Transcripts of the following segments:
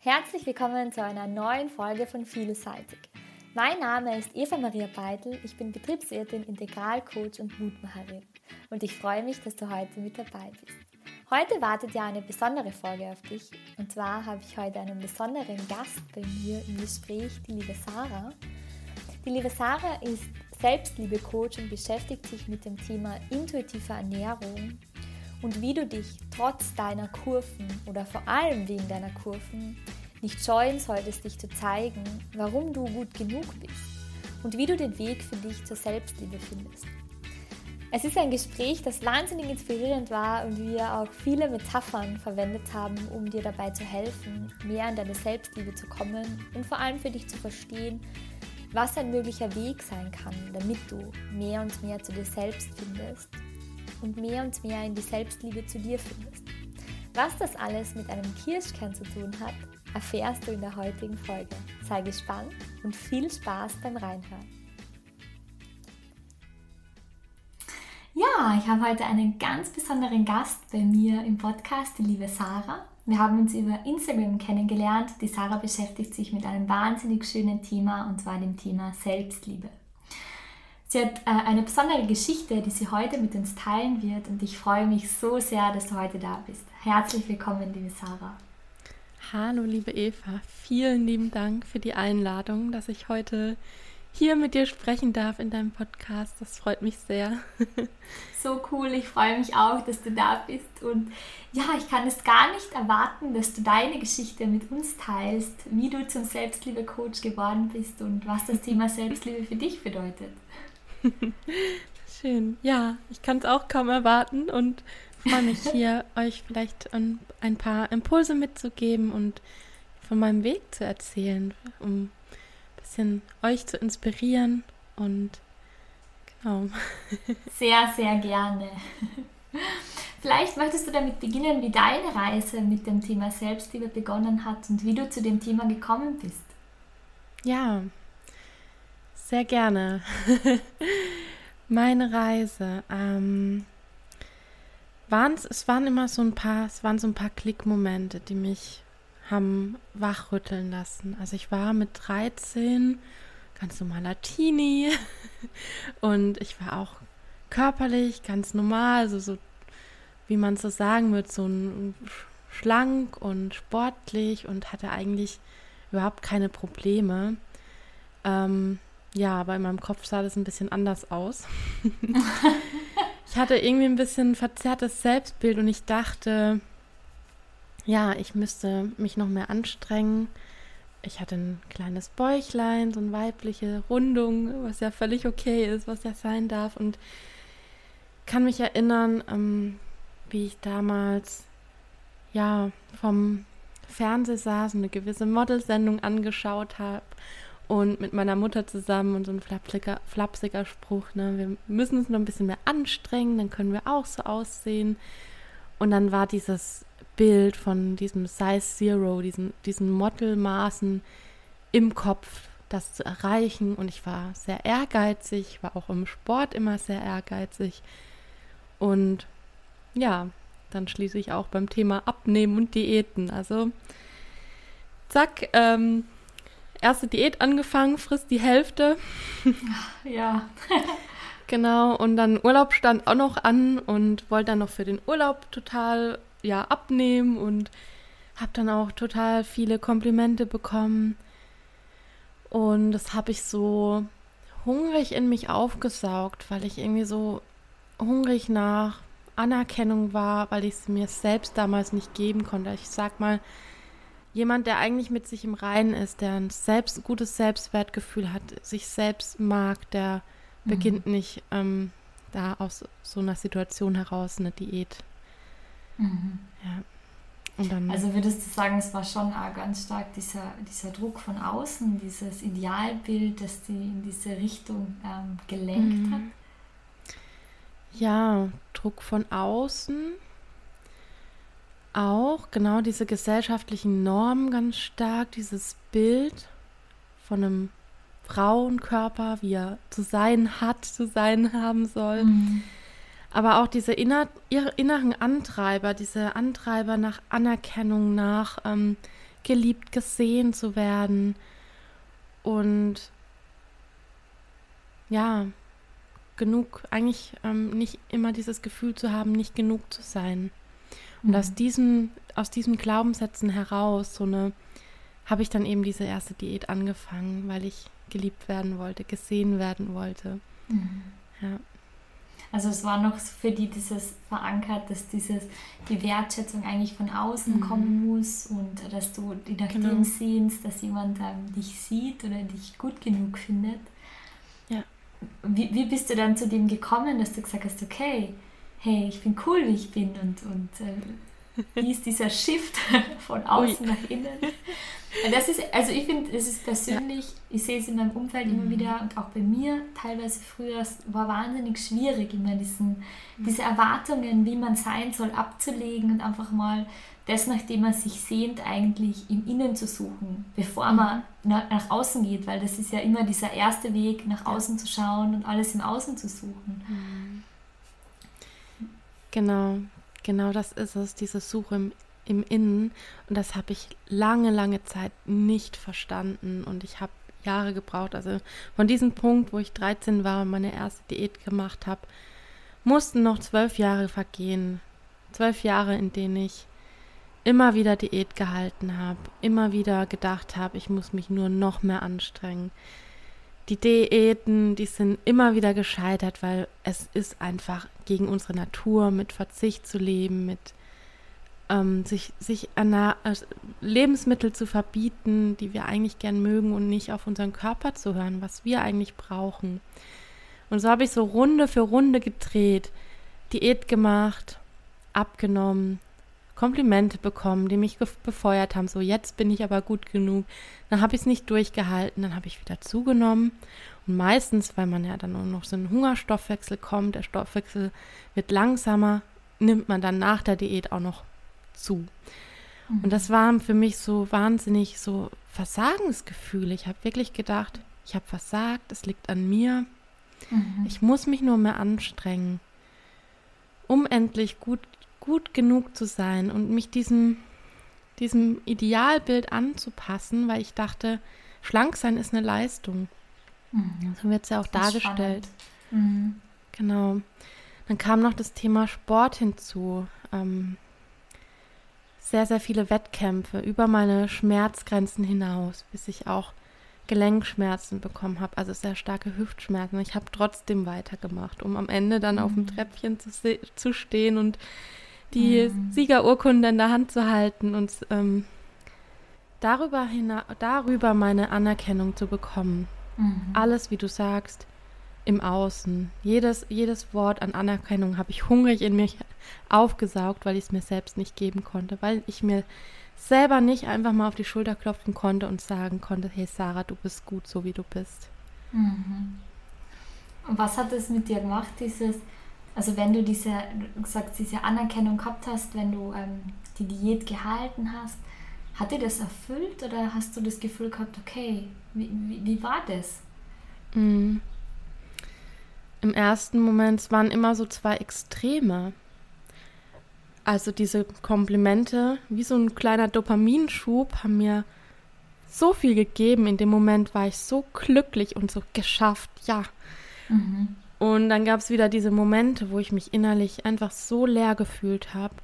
Herzlich willkommen zu einer neuen Folge von Vielseitig. Mein Name ist Eva Maria Beitel, ich bin Betriebswirtin, Integralcoach und Mutmacherin und ich freue mich, dass du heute mit dabei bist. Heute wartet ja eine besondere Folge auf dich und zwar habe ich heute einen besonderen Gast bei mir im Gespräch, die liebe Sarah. Die liebe Sarah ist Selbstliebe-Coach und beschäftigt sich mit dem Thema intuitive Ernährung und wie du dich trotz deiner Kurven oder vor allem wegen deiner Kurven nicht scheuen solltest, dich zu zeigen, warum du gut genug bist und wie du den Weg für dich zur Selbstliebe findest. Es ist ein Gespräch, das wahnsinnig inspirierend war und wir auch viele Metaphern verwendet haben, um dir dabei zu helfen, mehr an deine Selbstliebe zu kommen und vor allem für dich zu verstehen, was ein möglicher Weg sein kann, damit du mehr und mehr zu dir selbst findest und mehr und mehr in die Selbstliebe zu dir findest. Was das alles mit einem Kirschkern zu tun hat, erfährst du in der heutigen Folge. Sei gespannt und viel Spaß beim Reinhören. Ja, ich habe heute einen ganz besonderen Gast bei mir im Podcast, die liebe Sarah. Wir haben uns über Instagram kennengelernt. Die Sarah beschäftigt sich mit einem wahnsinnig schönen Thema und zwar dem Thema Selbstliebe. Sie hat äh, eine besondere Geschichte, die sie heute mit uns teilen wird und ich freue mich so sehr, dass du heute da bist. Herzlich willkommen, liebe Sarah. Hallo, liebe Eva. Vielen lieben Dank für die Einladung, dass ich heute hier mit dir sprechen darf in deinem Podcast. Das freut mich sehr. So cool, ich freue mich auch, dass du da bist. Und ja, ich kann es gar nicht erwarten, dass du deine Geschichte mit uns teilst, wie du zum Selbstliebe-Coach geworden bist und was das Thema Selbstliebe für dich bedeutet. Schön. Ja, ich kann es auch kaum erwarten und freue mich hier, euch vielleicht ein, paar Impulse mitzugeben und von meinem Weg zu erzählen, um ein bisschen euch zu inspirieren und genau. Sehr, sehr gerne. Vielleicht möchtest du damit beginnen, wie deine Reise mit dem Thema Selbstliebe begonnen hat und wie du zu dem Thema gekommen bist. Ja, sehr gerne. Meine Reise. Ähm, waren's, es waren immer so ein paar, es waren so ein paar Klickmomente, die mich haben wachrütteln lassen. Also ich war mit 13 ganz normaler Teenie und ich war auch körperlich ganz normal, also so wie man so sagen wird, so ein schlank und sportlich und hatte eigentlich überhaupt keine Probleme. Ähm, ja, aber in meinem Kopf sah das ein bisschen anders aus. ich hatte irgendwie ein bisschen verzerrtes Selbstbild und ich dachte, ja, ich müsste mich noch mehr anstrengen. Ich hatte ein kleines Bäuchlein, so eine weibliche Rundung, was ja völlig okay ist, was ja sein darf. Und kann mich erinnern, ähm, wie ich damals ja vom Fernseh saß und eine gewisse Modelsendung angeschaut habe und mit meiner Mutter zusammen und so ein flapsiger, flapsiger Spruch, ne, wir müssen uns noch ein bisschen mehr anstrengen, dann können wir auch so aussehen. Und dann war dieses Bild von diesem Size Zero, diesen, diesen Modelmaßen im Kopf, das zu erreichen. Und ich war sehr ehrgeizig, war auch im Sport immer sehr ehrgeizig. Und ja, dann schließe ich auch beim Thema Abnehmen und Diäten. Also, zack, ähm, erste Diät angefangen, frisst die Hälfte. Ja. genau, und dann Urlaub stand auch noch an und wollte dann noch für den Urlaub total ja abnehmen und habe dann auch total viele Komplimente bekommen. Und das habe ich so hungrig in mich aufgesaugt, weil ich irgendwie so hungrig nach Anerkennung war, weil ich es mir selbst damals nicht geben konnte. Ich sag mal, jemand, der eigentlich mit sich im Reinen ist, der ein selbst, gutes Selbstwertgefühl hat, sich selbst mag, der mhm. beginnt nicht ähm, da aus so einer Situation heraus eine Diät. Mhm. Ja. Dann, also würdest du sagen, es war schon auch ganz stark dieser, dieser Druck von außen, dieses Idealbild, das die in diese Richtung ähm, gelenkt mhm. hat? Ja, Druck von außen auch genau diese gesellschaftlichen Normen ganz stark, dieses Bild von einem Frauenkörper, wie er zu sein hat, zu sein haben soll. Mhm. Aber auch diese inner, inneren Antreiber, diese Antreiber nach Anerkennung, nach ähm, geliebt, gesehen zu werden und ja, genug, eigentlich ähm, nicht immer dieses Gefühl zu haben, nicht genug zu sein. Und mhm. aus diesen, aus diesen Glaubenssätzen heraus, so eine, habe ich dann eben diese erste Diät angefangen, weil ich geliebt werden wollte, gesehen werden wollte. Mhm. Ja. Also es war noch für die dieses verankert, dass dieses, die Wertschätzung eigentlich von außen mhm. kommen muss und dass du die nach genau. dem sehnst, dass jemand ähm, dich sieht oder dich gut genug findet. Ja. Wie, wie bist du dann zu dem gekommen, dass du gesagt hast, okay, hey, ich bin cool, wie ich bin und, und äh, wie ist dieser Shift von außen Ui. nach innen? Das ist, also ich finde, es ist persönlich, ja. ich sehe es in meinem Umfeld mhm. immer wieder und auch bei mir teilweise früher, es war wahnsinnig schwierig, immer diesen, mhm. diese Erwartungen, wie man sein soll, abzulegen und einfach mal das, nachdem man sich sehnt, eigentlich im Innen zu suchen, bevor mhm. man nach, nach, außen geht, weil das ist ja immer dieser erste Weg, nach außen zu schauen und alles im Außen zu suchen. Genau, genau das ist es, diese Suche im im Innen. Und das habe ich lange, lange Zeit nicht verstanden. Und ich habe Jahre gebraucht. Also von diesem Punkt, wo ich 13 war und meine erste Diät gemacht habe, mussten noch zwölf Jahre vergehen. Zwölf Jahre, in denen ich immer wieder Diät gehalten habe, immer wieder gedacht habe, ich muss mich nur noch mehr anstrengen. Die Diäten, die sind immer wieder gescheitert, weil es ist einfach gegen unsere Natur, mit Verzicht zu leben, mit ähm, sich, sich an äh, Lebensmittel zu verbieten, die wir eigentlich gern mögen und nicht auf unseren Körper zu hören, was wir eigentlich brauchen. Und so habe ich so Runde für Runde gedreht, Diät gemacht, abgenommen, Komplimente bekommen, die mich befeuert haben. So, jetzt bin ich aber gut genug. Dann habe ich es nicht durchgehalten, dann habe ich wieder zugenommen. Und meistens, weil man ja dann nur noch so einen Hungerstoffwechsel kommt, der Stoffwechsel wird langsamer, nimmt man dann nach der Diät auch noch zu. Mhm. Und das waren für mich so wahnsinnig so Versagensgefühle. Ich habe wirklich gedacht, ich habe versagt, es liegt an mir. Mhm. Ich muss mich nur mehr anstrengen, um endlich gut, gut genug zu sein und mich diesem, diesem Idealbild anzupassen, weil ich dachte, schlank sein ist eine Leistung. Mhm. So wird es ja auch dargestellt. Mhm. Genau. Dann kam noch das Thema Sport hinzu. Ähm, sehr, sehr viele Wettkämpfe über meine Schmerzgrenzen hinaus, bis ich auch Gelenkschmerzen bekommen habe, also sehr starke Hüftschmerzen. Ich habe trotzdem weitergemacht, um am Ende dann mhm. auf dem mhm. Treppchen zu, zu stehen und die mhm. Siegerurkunde in der Hand zu halten und ähm, darüber, darüber meine Anerkennung zu bekommen. Mhm. Alles, wie du sagst, im Außen. Jedes, jedes Wort an Anerkennung habe ich hungrig in mich aufgesaugt, weil ich es mir selbst nicht geben konnte, weil ich mir selber nicht einfach mal auf die Schulter klopfen konnte und sagen konnte, hey Sarah, du bist gut, so wie du bist. Mhm. Und was hat es mit dir gemacht, dieses, also wenn du diese, du sagst, diese Anerkennung gehabt hast, wenn du ähm, die Diät gehalten hast, hat dir das erfüllt oder hast du das Gefühl gehabt, okay, wie, wie, wie war das? Mhm im ersten Moment waren immer so zwei Extreme. Also diese Komplimente, wie so ein kleiner Dopaminschub, haben mir so viel gegeben. In dem Moment war ich so glücklich und so geschafft, ja. Mhm. Und dann gab es wieder diese Momente, wo ich mich innerlich einfach so leer gefühlt habe.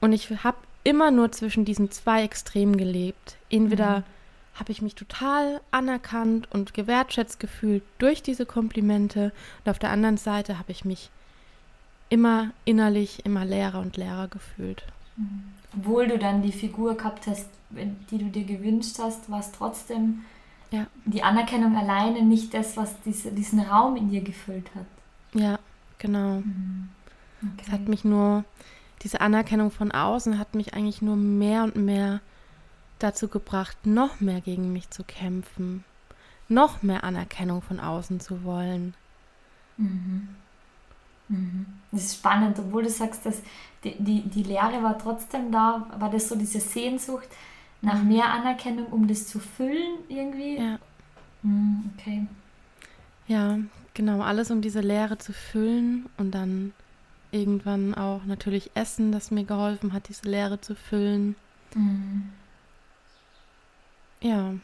Und ich habe immer nur zwischen diesen zwei Extremen gelebt. Entweder mhm habe ich mich total anerkannt und gewertschätzt gefühlt durch diese Komplimente. Und auf der anderen Seite habe ich mich immer innerlich immer leerer und leerer gefühlt. Mhm. Obwohl du dann die Figur gehabt hast, die du dir gewünscht hast, war es trotzdem ja. die Anerkennung alleine nicht das, was diese, diesen Raum in dir gefüllt hat. Ja, genau. Mhm. Okay. Es hat mich nur, diese Anerkennung von außen hat mich eigentlich nur mehr und mehr dazu gebracht, noch mehr gegen mich zu kämpfen, noch mehr Anerkennung von außen zu wollen. Mhm. Mhm. Das ist spannend, obwohl du sagst, dass die, die, die Lehre war trotzdem da, war das so diese Sehnsucht nach mehr Anerkennung, um das zu füllen irgendwie? Ja. Mhm, okay. Ja, genau, alles um diese Leere zu füllen und dann irgendwann auch natürlich Essen, das mir geholfen hat, diese Leere zu füllen. Mhm. ja,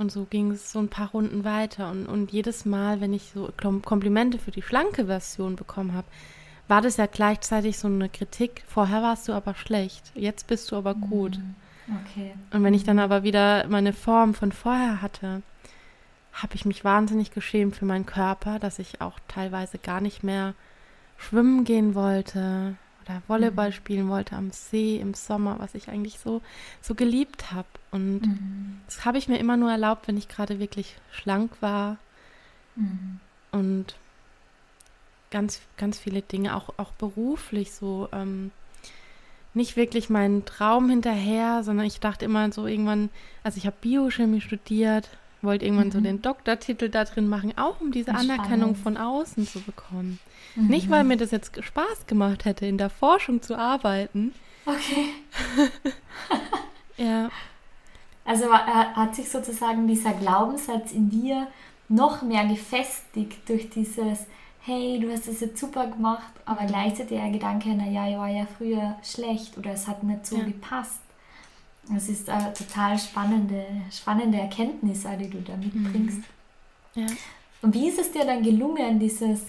und so ging es so ein paar Runden weiter. Und, und jedes Mal, wenn ich so Komplimente für die schlanke Version bekommen habe, war das ja gleichzeitig so eine Kritik. Vorher warst du aber schlecht, jetzt bist du aber gut. Mhm. Okay. Und wenn ich dann aber wieder meine Form von vorher hatte, habe ich mich wahnsinnig geschämt für meinen Körper, dass ich auch teilweise gar nicht mehr schwimmen gehen wollte oder Volleyball mhm. spielen wollte am See im Sommer, was ich eigentlich so, so geliebt habe. Und mhm. das habe ich mir immer nur erlaubt, wenn ich gerade wirklich schlank war. Mhm. Und ganz, ganz viele Dinge, auch, auch beruflich so. Ähm, nicht wirklich meinen Traum hinterher, sondern ich dachte immer so irgendwann, also ich habe Biochemie studiert, wollte irgendwann mhm. so den Doktortitel da drin machen, auch um diese Spannend. Anerkennung von außen zu bekommen. Mhm. Nicht, weil mir das jetzt Spaß gemacht hätte, in der Forschung zu arbeiten. Okay. ja. Also äh, hat sich sozusagen dieser Glaubenssatz in dir noch mehr gefestigt durch dieses, hey, du hast das jetzt super gemacht, aber mhm. gleichzeitig der Gedanke, naja, ich war ja früher schlecht oder es hat nicht so ja. gepasst. Das ist eine total spannende, spannende Erkenntnis, die du da mitbringst. Mhm. Ja. Und wie ist es dir dann gelungen, dieses,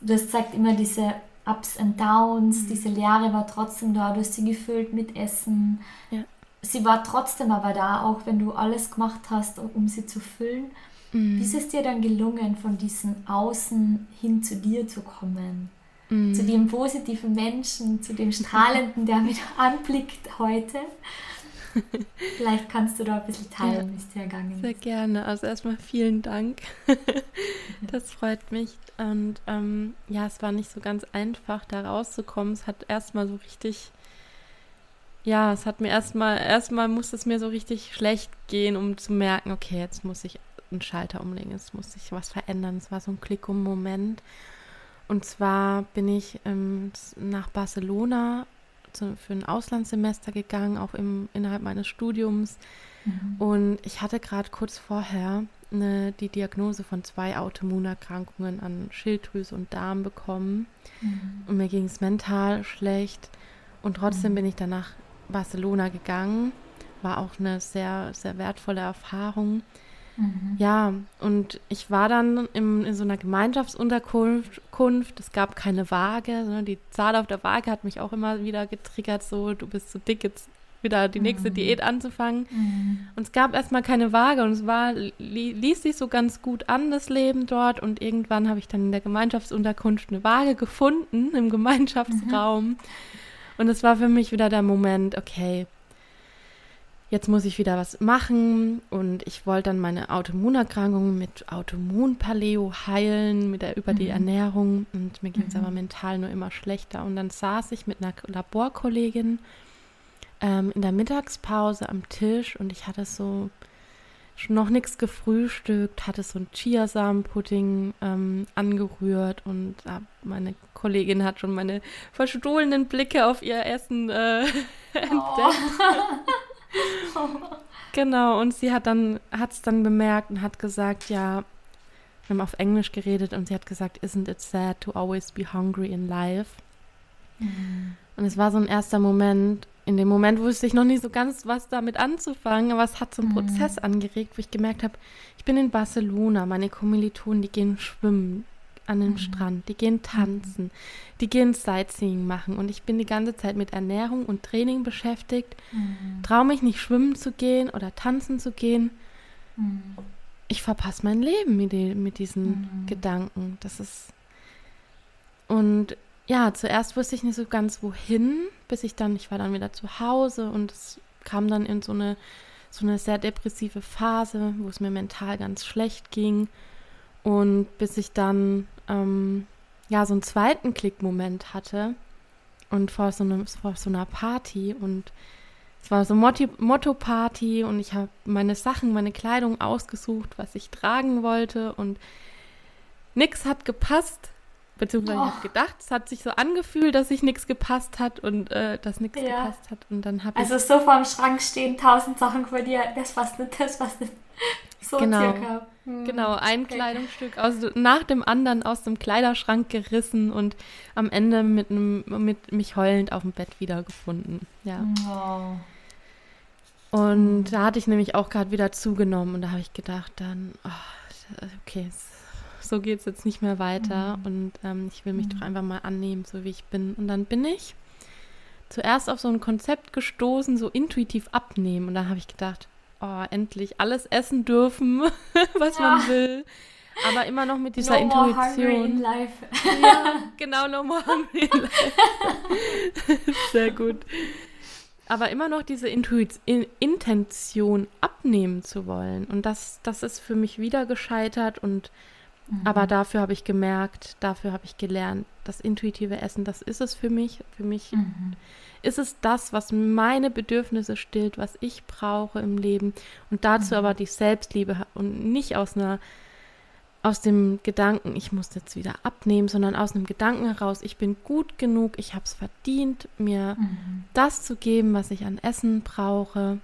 du hast gesagt immer diese Ups and Downs, mhm. diese Leere war trotzdem da, du hast sie gefüllt mit Essen. Ja. Sie war trotzdem aber da, auch wenn du alles gemacht hast, um sie zu füllen. Mhm. Wie ist es dir dann gelungen, von diesem Außen hin zu dir zu kommen? Mhm. Zu dem positiven Menschen, zu dem Strahlenden, der mich anblickt heute. Vielleicht kannst du da ein bisschen teilen, wie es dir ergangen ist. Sehr gerne. Also erstmal vielen Dank. das freut mich. Und ähm, ja, es war nicht so ganz einfach, da rauszukommen. Es hat erstmal so richtig, ja, es hat mir erstmal, erstmal musste es mir so richtig schlecht gehen, um zu merken, okay, jetzt muss ich einen Schalter umlegen, jetzt muss sich was verändern. Es war so ein Klick um Moment. Und zwar bin ich ähm, nach Barcelona zu, für ein Auslandssemester gegangen, auch im, innerhalb meines Studiums. Mhm. Und ich hatte gerade kurz vorher eine, die Diagnose von zwei Autoimmunerkrankungen an Schilddrüse und Darm bekommen. Mhm. Und mir ging es mental schlecht. Und trotzdem mhm. bin ich dann nach Barcelona gegangen. War auch eine sehr, sehr wertvolle Erfahrung. Mhm. Ja, und ich war dann im, in so einer Gemeinschaftsunterkunft. Es gab keine Waage. Ne? Die Zahl auf der Waage hat mich auch immer wieder getriggert, so, du bist zu dick, jetzt wieder die nächste mhm. Diät anzufangen. Mhm. Und es gab erstmal keine Waage und es war, li ließ sich so ganz gut an, das Leben dort. Und irgendwann habe ich dann in der Gemeinschaftsunterkunft eine Waage gefunden im Gemeinschaftsraum. Mhm. Und es war für mich wieder der Moment, okay, jetzt muss ich wieder was machen und ich wollte dann meine Autoimmunerkrankung mit Autoimmunpaleo heilen, mit der, über mhm. die Ernährung und mir ging es mhm. aber mental nur immer schlechter und dann saß ich mit einer Laborkollegin ähm, in der Mittagspause am Tisch und ich hatte so noch nichts gefrühstückt, hatte so ein Chiasamenpudding ähm, angerührt und äh, meine Kollegin hat schon meine verstohlenen Blicke auf ihr Essen äh, entdeckt. Genau, und sie hat dann, hat es dann bemerkt und hat gesagt, ja, wir haben auf Englisch geredet und sie hat gesagt, isn't it sad to always be hungry in life? Mhm. Und es war so ein erster Moment, in dem Moment wusste ich noch nicht so ganz, was damit anzufangen, aber es hat so einen mhm. Prozess angeregt, wo ich gemerkt habe, ich bin in Barcelona, meine Kommilitonen, die gehen schwimmen, an den mhm. Strand, die gehen tanzen, mhm. die gehen Sightseeing machen und ich bin die ganze Zeit mit Ernährung und Training beschäftigt, mhm. traue mich nicht schwimmen zu gehen oder tanzen zu gehen. Mhm. Ich verpasse mein Leben mit, die, mit diesen mhm. Gedanken. Das ist und ja, zuerst wusste ich nicht so ganz wohin, bis ich dann, ich war dann wieder zu Hause und es kam dann in so eine so eine sehr depressive Phase, wo es mir mental ganz schlecht ging. Und bis ich dann ähm, ja so einen zweiten Klickmoment hatte und vor so, ne, vor so einer Party und es war so Motto-Party und ich habe meine Sachen, meine Kleidung ausgesucht, was ich tragen wollte und nichts hat gepasst. Beziehungsweise oh. ich habe gedacht, es hat sich so angefühlt, dass sich nichts gepasst hat und äh, dass nichts ja. gepasst hat. Und dann habe Also so vor dem Schrank stehen tausend Sachen vor dir, das passt nicht, das passt nicht. So genau. circa. Hm. Genau, ein okay. Kleidungsstück aus, nach dem anderen aus dem Kleiderschrank gerissen und am Ende mit, einem, mit mich heulend auf dem Bett wiedergefunden. Ja. Wow. Und da hatte ich nämlich auch gerade wieder zugenommen und da habe ich gedacht dann, oh, okay, so geht es jetzt nicht mehr weiter mhm. und ähm, ich will mich mhm. doch einfach mal annehmen, so wie ich bin. Und dann bin ich zuerst auf so ein Konzept gestoßen, so intuitiv abnehmen. Und dann habe ich gedacht, oh, endlich alles essen dürfen, was ja. man will. Aber immer noch mit dieser no Intuition. More in life. ja, genau, no more hungry in life. Sehr gut. Aber immer noch diese Intuit in Intention abnehmen zu wollen. Und das, das ist für mich wieder gescheitert. Und mhm. aber dafür habe ich gemerkt, dafür habe ich gelernt, das intuitive Essen, das ist es für mich. Für mich mhm. ist es das, was meine Bedürfnisse stillt, was ich brauche im Leben. Und dazu mhm. aber die Selbstliebe und nicht aus einer aus dem Gedanken, ich muss jetzt wieder abnehmen, sondern aus einem Gedanken heraus, ich bin gut genug, ich habe es verdient, mir mhm. das zu geben, was ich an Essen brauche,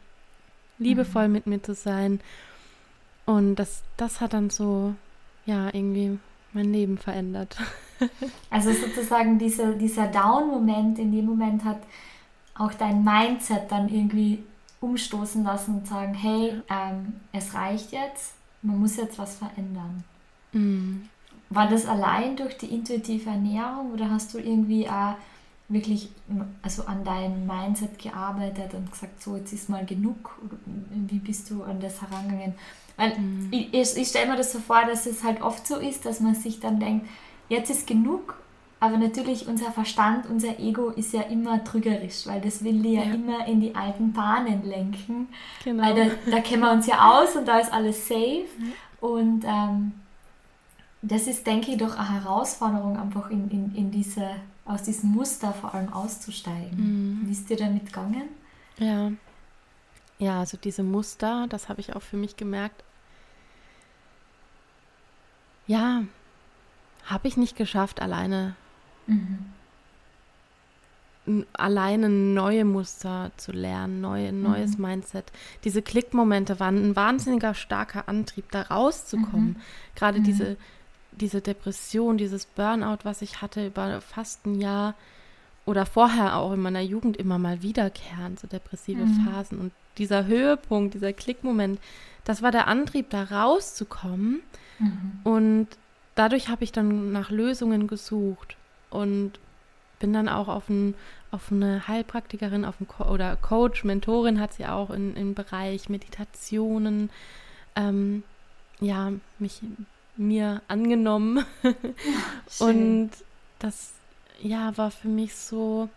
liebevoll mhm. mit mir zu sein. Und das, das hat dann so, ja, irgendwie mein Leben verändert. Also sozusagen dieser, dieser Down-Moment in dem Moment hat auch dein Mindset dann irgendwie umstoßen lassen und sagen, hey, ähm, es reicht jetzt, man muss jetzt was verändern. Mhm. War das allein durch die intuitive Ernährung oder hast du irgendwie auch wirklich also an deinem Mindset gearbeitet und gesagt, so jetzt ist mal genug? Wie bist du an das herangegangen? Weil mhm. ich, ich stelle mir das so vor, dass es halt oft so ist, dass man sich dann denkt, jetzt ist genug, aber natürlich unser Verstand, unser Ego ist ja immer trügerisch, weil das will die ja, ja immer in die alten Bahnen lenken. Genau. Weil da, da kennen wir uns ja aus und da ist alles safe. Mhm. Und ähm, das ist, denke ich, doch eine Herausforderung, einfach in, in, in diese, aus diesem Muster vor allem auszusteigen. Mhm. Wie ist dir damit gegangen? Ja. Ja, also diese Muster, das habe ich auch für mich gemerkt. Ja, habe ich nicht geschafft, alleine mhm. alleine neue Muster zu lernen, neu, ein neues mhm. Mindset. Diese Klickmomente waren ein wahnsinniger starker Antrieb, da rauszukommen. Mhm. Gerade mhm. diese diese Depression, dieses Burnout, was ich hatte über fast ein Jahr oder vorher auch in meiner Jugend immer mal wiederkehren, so depressive mhm. Phasen. Und dieser Höhepunkt, dieser Klickmoment, das war der Antrieb, da rauszukommen. Mhm. Und dadurch habe ich dann nach Lösungen gesucht und bin dann auch auf, ein, auf eine Heilpraktikerin auf ein Co oder Coach, Mentorin hat sie auch in, im Bereich Meditationen, ähm, ja, mich mir angenommen. Ja, und das ja war für mich so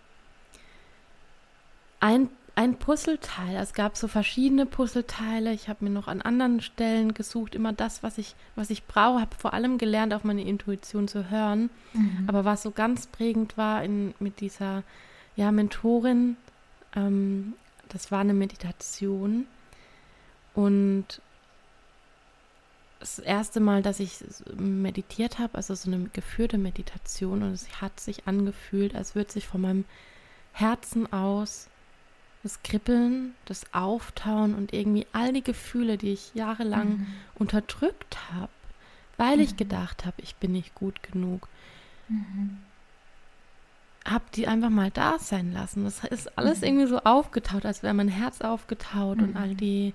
ein, ein Puzzleteil. Es gab so verschiedene Puzzleteile. Ich habe mir noch an anderen Stellen gesucht, immer das, was ich, was ich brauche. Habe vor allem gelernt, auf meine Intuition zu hören. Mhm. Aber was so ganz prägend war in, mit dieser ja, Mentorin, ähm, das war eine Meditation. Und das erste Mal, dass ich meditiert habe, also so eine geführte Meditation und es hat sich angefühlt, als würde sich von meinem Herzen aus das Kribbeln, das Auftauen und irgendwie all die Gefühle, die ich jahrelang mhm. unterdrückt habe, weil mhm. ich gedacht habe, ich bin nicht gut genug, mhm. habe die einfach mal da sein lassen. Das ist alles mhm. irgendwie so aufgetaut, als wäre mein Herz aufgetaut und all mhm. die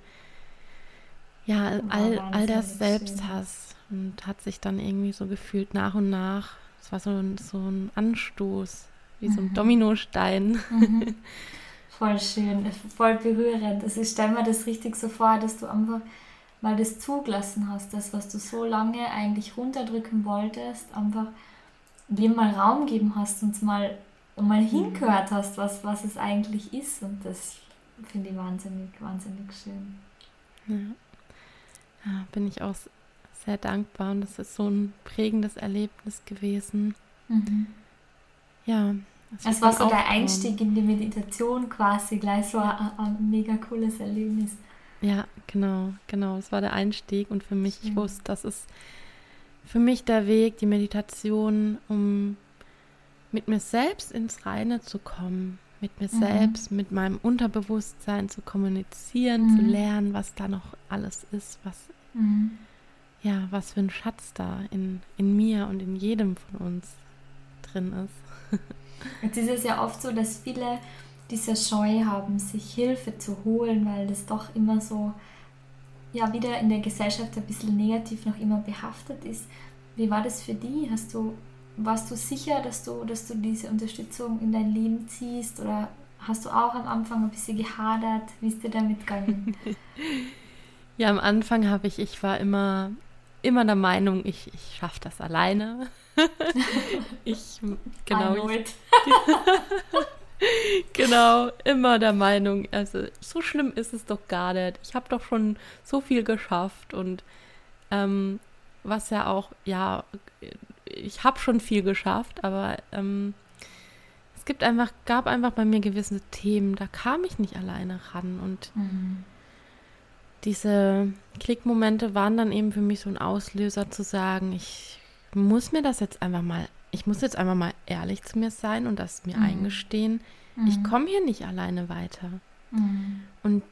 ja, all, all das Selbsthass und hat sich dann irgendwie so gefühlt nach und nach. Es war so ein, so ein Anstoß, wie mhm. so ein mhm. Dominostein. Mhm. Voll schön, voll berührend. Also ich stelle mir das richtig so vor, dass du einfach mal das zugelassen hast, das, was du so lange eigentlich runterdrücken wolltest, einfach dem mal Raum geben hast und mal, mal mhm. hingehört hast, was, was es eigentlich ist. Und das finde ich wahnsinnig, wahnsinnig schön. Ja. Ja, bin ich auch sehr dankbar und das ist so ein prägendes Erlebnis gewesen. Mhm. Ja. Es war so der Einstieg in die Meditation quasi, gleich so ein, ein, mega cooles Erlebnis. Ja, genau, genau. Es war der Einstieg und für mich, Schön. ich wusste, das ist für mich der Weg, die Meditation, um mit mir selbst ins Reine zu kommen, mit mir mhm. selbst, mit meinem Unterbewusstsein zu kommunizieren, mhm. zu lernen, was da noch alles ist, was mhm. ja, was für ein Schatz da in, in mir und in jedem von uns drin ist. Jetzt ist es ja oft so, dass viele diese Scheu haben, sich Hilfe zu holen, weil das doch immer so, ja, wieder in der Gesellschaft ein bisschen negativ noch immer behaftet ist. Wie war das für die? Hast du, warst du sicher, dass du, dass du diese Unterstützung in dein Leben ziehst oder hast du auch am Anfang ein bisschen gehadert? Wie ist dir damit gegangen? ja, am Anfang habe ich, ich war immer, immer der Meinung, ich, ich schaffe das alleine. ich, genau. Ich, genau, immer der Meinung, also so schlimm ist es doch gar nicht. Ich habe doch schon so viel geschafft und ähm, was ja auch, ja, ich habe schon viel geschafft, aber ähm, es gibt einfach, gab einfach bei mir gewisse Themen, da kam ich nicht alleine ran und mhm. diese Klickmomente waren dann eben für mich so ein Auslöser zu sagen, ich muss mir das jetzt einfach mal ich muss jetzt einfach mal ehrlich zu mir sein und das mir mhm. eingestehen, mhm. ich komme hier nicht alleine weiter. Mhm. Und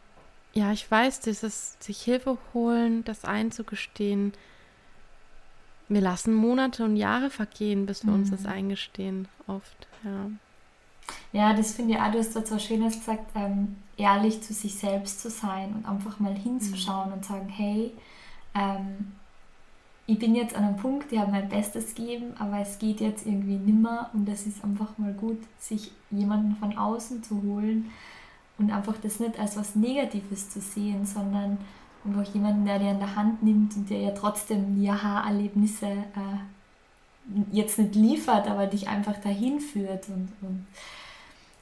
ja, ich weiß, dieses sich Hilfe holen, das einzugestehen, wir lassen Monate und Jahre vergehen, bis wir uns das mhm. eingestehen, oft, ja. Ja, das finde ich auch, du hast dort so Schönes gesagt, ähm, ehrlich zu sich selbst zu sein und einfach mal hinzuschauen mhm. und sagen, hey, ähm, ich bin jetzt an einem Punkt, ich habe mein Bestes gegeben, aber es geht jetzt irgendwie nimmer und es ist einfach mal gut, sich jemanden von außen zu holen und einfach das nicht als was Negatives zu sehen, sondern einfach jemanden, der dir in der Hand nimmt und dir ja trotzdem die Aha-Erlebnisse äh, jetzt nicht liefert, aber dich einfach dahin führt und, und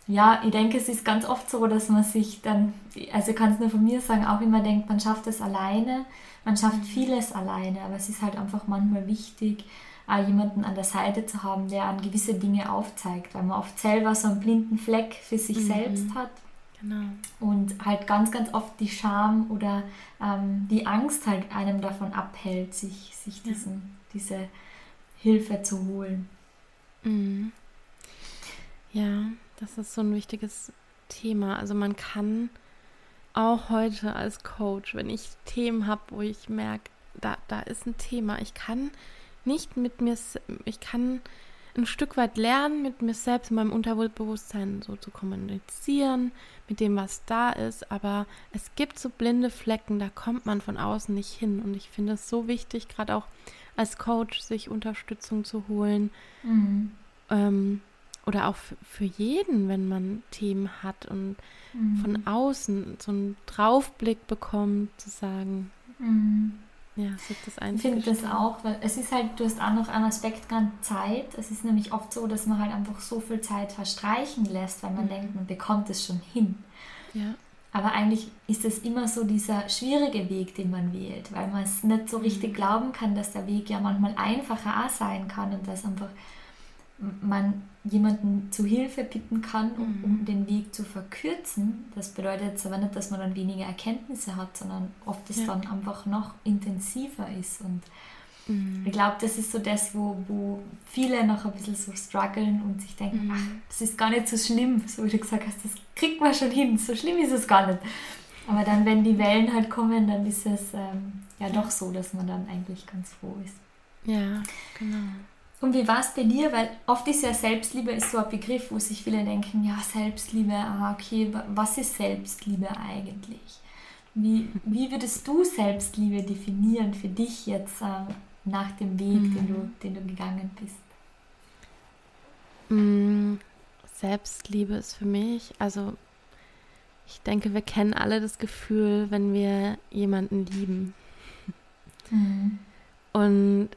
ja, ich denke, es ist ganz oft so, dass man sich dann, also ich kann es nur von mir sagen, auch immer denkt, man schafft es alleine man schafft vieles alleine, aber es ist halt einfach manchmal wichtig, auch jemanden an der Seite zu haben, der an gewisse Dinge aufzeigt, weil man oft selber so einen blinden Fleck für sich mhm. selbst hat. Genau. Und halt ganz, ganz oft die Scham oder ähm, die Angst halt einem davon abhält, sich, sich diesen, ja. diese Hilfe zu holen. Mhm. Ja, das ist so ein wichtiges Thema. Also man kann auch heute als Coach, wenn ich Themen habe, wo ich merke, da, da ist ein Thema. Ich kann nicht mit mir, ich kann ein Stück weit lernen, mit mir selbst, in meinem Unterbewusstsein so zu kommunizieren, mit dem, was da ist, aber es gibt so blinde Flecken, da kommt man von außen nicht hin. Und ich finde es so wichtig, gerade auch als Coach, sich Unterstützung zu holen. Mhm. Ähm, oder auch für jeden, wenn man Themen hat und mhm. von außen so einen Draufblick bekommt, zu sagen, mhm. Ja, sich das Ich finde das auch, weil es ist halt, du hast auch noch einen Aspekt ganz Zeit. Es ist nämlich oft so, dass man halt einfach so viel Zeit verstreichen lässt, weil man mhm. denkt, man bekommt es schon hin. Ja. Aber eigentlich ist es immer so dieser schwierige Weg, den man wählt, weil man es nicht so richtig mhm. glauben kann, dass der Weg ja manchmal einfacher auch sein kann und dass einfach man jemanden zu Hilfe bitten kann, um, um, mhm. den Weg zu verkürzen. Das bedeutet aber nicht, dass man dann weniger Erkenntnisse hat, sondern oft es ja. dann einfach noch intensiver ist. Und mhm. ich glaube, das ist so das, wo, wo viele noch ein bisschen so strugglen und sich denken, mhm. ach, das ist gar nicht so schlimm, so wie du gesagt hast, das kriegt man schon hin, so schlimm ist es gar nicht. Aber dann, wenn die Wellen halt kommen, dann ist es ähm, ja doch so, dass man dann eigentlich ganz froh ist. Ja, genau. Und wie war es bei dir? Weil oft ist ja Selbstliebe ist so ein Begriff, wo sich viele denken, ja, Selbstliebe, ah, okay, was ist Selbstliebe eigentlich? Wie, wie würdest du Selbstliebe definieren für dich jetzt äh, nach dem Weg, mhm. den, du, den du gegangen bist? Mhm. Selbstliebe ist für mich, also ich denke, wir kennen alle das Gefühl, wenn wir jemanden lieben. Mhm. Und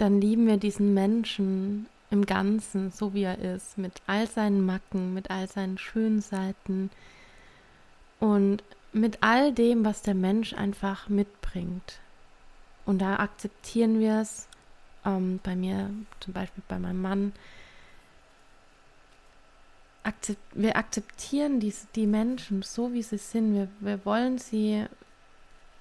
dann lieben wir diesen Menschen im Ganzen, so wie er ist, mit all seinen Macken, mit all seinen schönen Seiten und mit all dem, was der Mensch einfach mitbringt. Und da akzeptieren wir es, ähm, bei mir zum Beispiel bei meinem Mann, akzept, wir akzeptieren die, die Menschen so, wie sie sind. Wir, wir wollen sie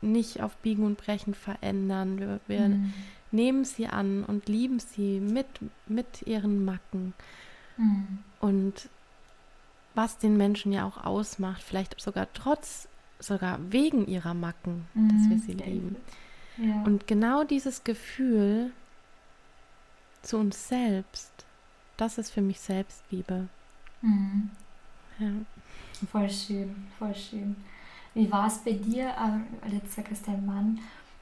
nicht auf Biegen und Brechen verändern. Wir, wir mhm nehmen sie an und lieben sie mit, mit ihren Macken. Mhm. Und was den Menschen ja auch ausmacht, vielleicht sogar trotz, sogar wegen ihrer Macken, mhm. dass wir sie lieben. Ja. Und genau dieses Gefühl zu uns selbst, das ist für mich Selbstliebe. Mhm. Ja. Voll schön, voll schön. Wie war es bei dir, äh, sagst dein Mann,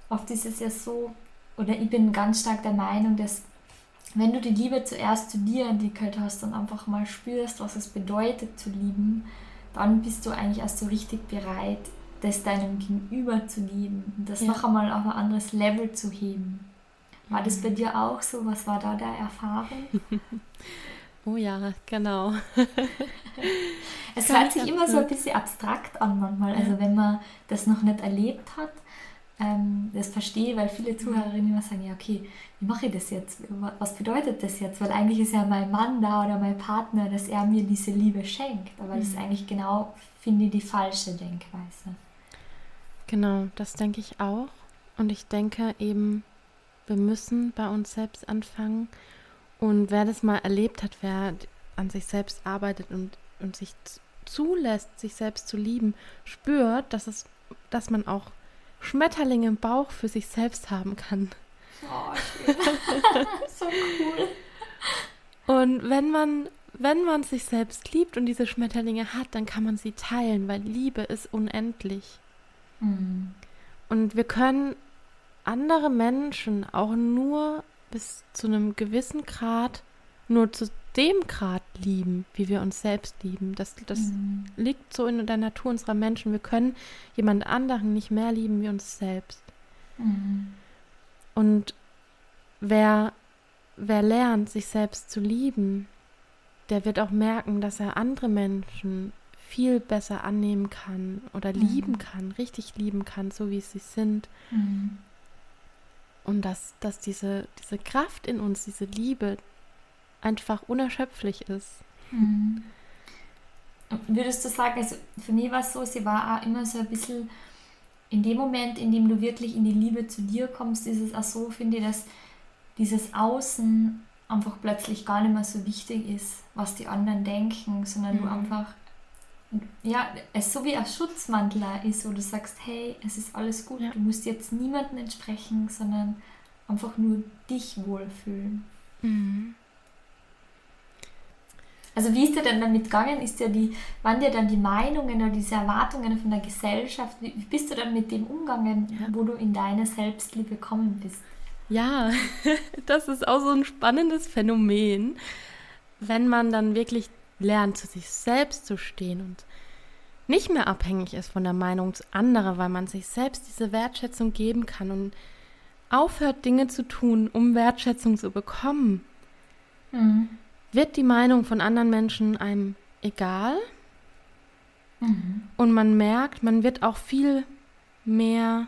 oft ist es ja so, oder ich bin ganz stark der Meinung, dass wenn du die Liebe zuerst zu dir entwickelt hast und einfach mal spürst, was es bedeutet zu lieben, dann bist du eigentlich erst so richtig bereit, das deinem Gegenüber zu lieben und das ja. noch einmal auf ein anderes Level zu heben. War das bei mhm. dir auch so? Was war da der Erfahrung? oh ja, genau. es hört sich immer so ein bisschen abstrakt an manchmal. Also wenn man das noch nicht erlebt hat, ähm, das verstehe, weil viele Zuhörerinnen immer sagen, ja okay, wie mache ich das jetzt? Was bedeutet das jetzt? Weil eigentlich ist ja mein Mann da oder mein Partner, dass er mir diese Liebe schenkt. Aber mhm. das ist mhm. eigentlich genau, finde ich, die falsche Denkweise. Genau, das denke ich auch. Und ich denke eben, wir müssen bei uns selbst anfangen. Und wer das mal erlebt hat, wer an sich selbst arbeitet und, und sich zulässt, sich selbst zu lieben, spürt, dass es, dass man auch Schmetterlinge im Bauch für sich selbst haben kann. Oh, so cool. Und wenn man, wenn man sich selbst liebt und diese Schmetterlinge hat, dann kann man sie teilen, weil Liebe ist unendlich. Mhm. Und wir können andere Menschen auch nur bis zu einem gewissen Grad, nur zu dem Grad lieben, wie wir uns selbst lieben. Das, das mhm. liegt so in der Natur unserer Menschen. Wir können jemand anderen nicht mehr lieben wie uns selbst. Mhm. Und wer, wer lernt, sich selbst zu lieben, der wird auch merken, dass er andere Menschen viel besser annehmen kann oder mhm. lieben kann, richtig lieben kann, so wie sie sind. Mhm. Und dass, dass diese, diese Kraft in uns, diese Liebe, einfach unerschöpflich ist. Mhm. Würdest du sagen, also für mich war es so, sie war auch immer so ein bisschen in dem Moment, in dem du wirklich in die Liebe zu dir kommst, ist es auch so, finde ich, dass dieses Außen einfach plötzlich gar nicht mehr so wichtig ist, was die anderen denken, sondern mhm. du einfach, ja, es so wie ein Schutzmantel ist, wo du sagst, hey, es ist alles gut, ja. du musst jetzt niemandem entsprechen, sondern einfach nur dich wohlfühlen. Mhm. Also wie ist dir denn damit gegangen? Ist dir die, waren dir dann die Meinungen oder diese Erwartungen von der Gesellschaft, wie bist du dann mit dem umgegangen, ja. wo du in deine Selbstliebe gekommen bist? Ja, das ist auch so ein spannendes Phänomen, wenn man dann wirklich lernt, zu sich selbst zu stehen und nicht mehr abhängig ist von der Meinung anderer, weil man sich selbst diese Wertschätzung geben kann und aufhört, Dinge zu tun, um Wertschätzung zu bekommen. Mhm wird die Meinung von anderen Menschen einem egal. Mhm. Und man merkt, man wird auch viel mehr,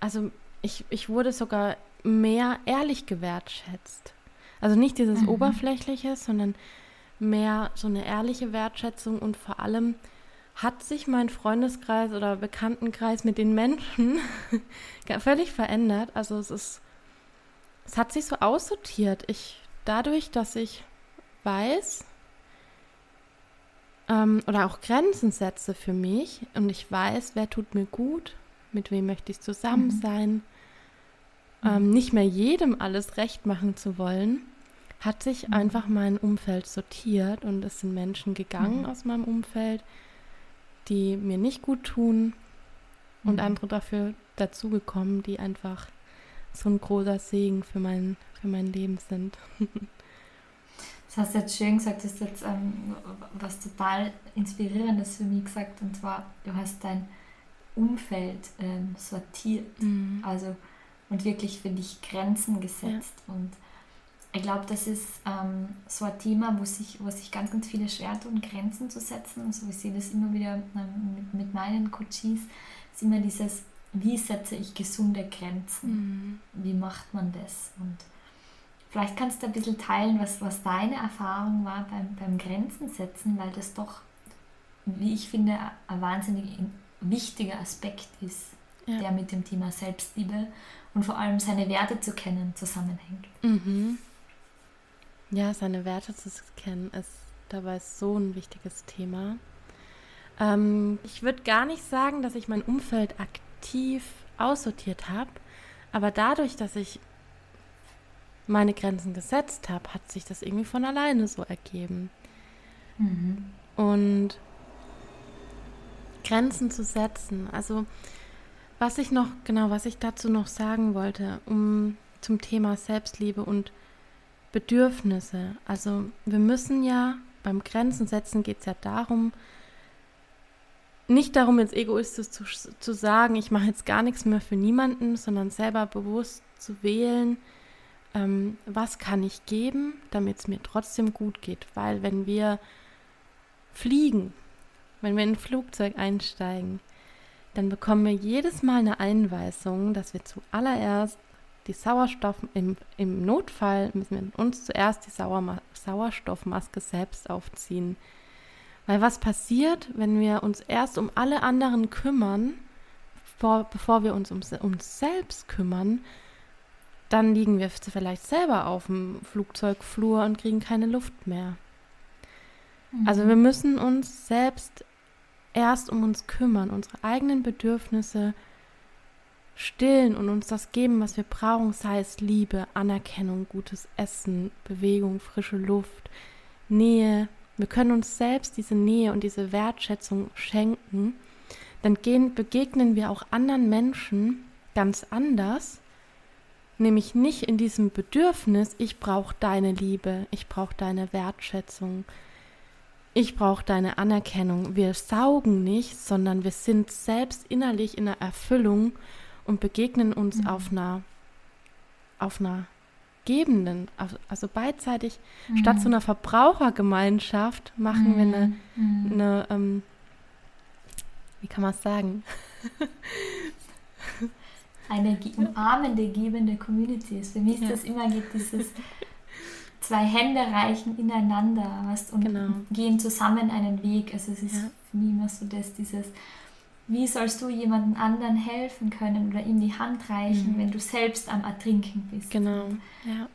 also ich, ich wurde sogar mehr ehrlich gewertschätzt. Also nicht dieses mhm. Oberflächliche, sondern mehr so eine ehrliche Wertschätzung und vor allem hat sich mein Freundeskreis oder Bekanntenkreis mit den Menschen völlig verändert. Also es ist, es hat sich so aussortiert. Ich dadurch, dass ich weiß ähm, oder auch Grenzen setze für mich und ich weiß, wer tut mir gut, mit wem möchte ich zusammen mhm. sein, ähm, nicht mehr jedem alles recht machen zu wollen, hat sich mhm. einfach mein Umfeld sortiert und es sind Menschen gegangen mhm. aus meinem Umfeld, die mir nicht gut tun und mhm. andere dafür dazugekommen, die einfach so ein großer Segen für mein, für mein Leben sind. Das hast du jetzt schön gesagt, du hast jetzt ähm, was total Inspirierendes für mich gesagt, und zwar, du hast dein Umfeld ähm, sortiert. Mhm. Also und wirklich für dich Grenzen gesetzt. Ja. Und ich glaube, das ist ähm, so ein Thema, wo sich, wo sich ganz, ganz viele schwer tun, Grenzen zu setzen. Also ich sehe das immer wieder ähm, mit, mit meinen Coaches, ist immer dieses, wie setze ich gesunde Grenzen? Mhm. Wie macht man das? Und vielleicht kannst du ein bisschen teilen, was, was deine Erfahrung war beim, beim Grenzen setzen, weil das doch, wie ich finde, ein wahnsinnig wichtiger Aspekt ist, ja. der mit dem Thema Selbstliebe und vor allem seine Werte zu kennen zusammenhängt. Mhm. Ja, seine Werte zu kennen ist dabei so ein wichtiges Thema. Ähm, ich würde gar nicht sagen, dass ich mein Umfeld aktiv aktiv aussortiert habe. Aber dadurch, dass ich meine Grenzen gesetzt habe, hat sich das irgendwie von alleine so ergeben. Mhm. Und Grenzen zu setzen. Also was ich noch, genau, was ich dazu noch sagen wollte, um zum Thema Selbstliebe und Bedürfnisse. Also wir müssen ja beim Grenzen setzen geht es ja darum, nicht darum, jetzt egoistisch zu, zu sagen, ich mache jetzt gar nichts mehr für niemanden, sondern selber bewusst zu wählen, ähm, was kann ich geben, damit es mir trotzdem gut geht. Weil wenn wir fliegen, wenn wir in ein Flugzeug einsteigen, dann bekommen wir jedes Mal eine Einweisung, dass wir zuallererst die Sauerstoff im, im Notfall müssen wir uns zuerst die Sauerma Sauerstoffmaske selbst aufziehen. Weil was passiert, wenn wir uns erst um alle anderen kümmern, vor, bevor wir uns um uns selbst kümmern, dann liegen wir vielleicht selber auf dem Flugzeugflur und kriegen keine Luft mehr. Mhm. Also wir müssen uns selbst erst um uns kümmern, unsere eigenen Bedürfnisse stillen und uns das geben, was wir brauchen, sei es Liebe, Anerkennung, gutes Essen, Bewegung, frische Luft, Nähe. Wir können uns selbst diese Nähe und diese Wertschätzung schenken. Dann gehen, begegnen wir auch anderen Menschen ganz anders, nämlich nicht in diesem Bedürfnis, ich brauche deine Liebe, ich brauche deine Wertschätzung, ich brauche deine Anerkennung. Wir saugen nicht, sondern wir sind selbst innerlich in der Erfüllung und begegnen uns mhm. auf einer auf einer gebenden, also beidseitig, mhm. statt so einer Verbrauchergemeinschaft machen mhm. wir eine, mhm. eine ähm, wie kann man es sagen? eine umarmende, gebende Community ist. Für mich ist ja. das immer dieses zwei Hände reichen ineinander weißt, und genau. gehen zusammen einen Weg. Also es ist ja. für mich immer so, dass dieses, wie sollst du jemandem anderen helfen können oder ihm die Hand reichen, mhm. wenn du selbst am Ertrinken bist. Genau, ja.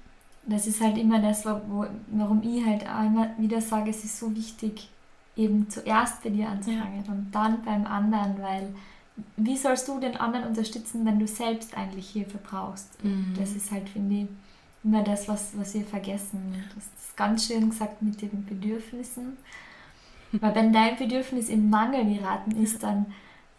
Das ist halt immer das, wo, warum ich halt auch immer wieder sage, es ist so wichtig, eben zuerst bei dir anzufangen ja. und dann beim anderen, weil wie sollst du den anderen unterstützen, wenn du selbst eigentlich Hilfe brauchst? Mhm. Das ist halt, finde ich, immer das, was, was wir vergessen. Das ist ganz schön gesagt mit den Bedürfnissen. Weil wenn dein Bedürfnis in Mangel geraten ist, dann,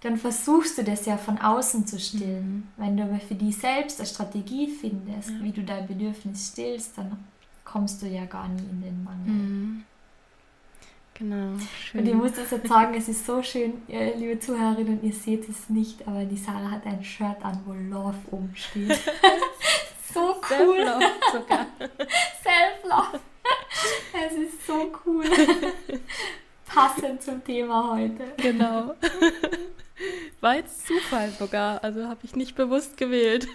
dann versuchst du das ja von außen zu stillen. Mhm. Wenn du aber für dich selbst eine Strategie findest, ja. wie du dein Bedürfnis stillst, dann kommst du ja gar nie in den Mangel. Mhm. Genau. Schön. Und ich muss das jetzt sagen, es ist so schön, liebe Zuhörerinnen, ihr seht es nicht, aber die Sarah hat ein Shirt an, wo Love oben steht. so cool. Self-Love sogar. Self-Love. Es ist so cool. Passend zum Thema heute. Genau. War jetzt Zufall sogar, also habe ich nicht bewusst gewählt.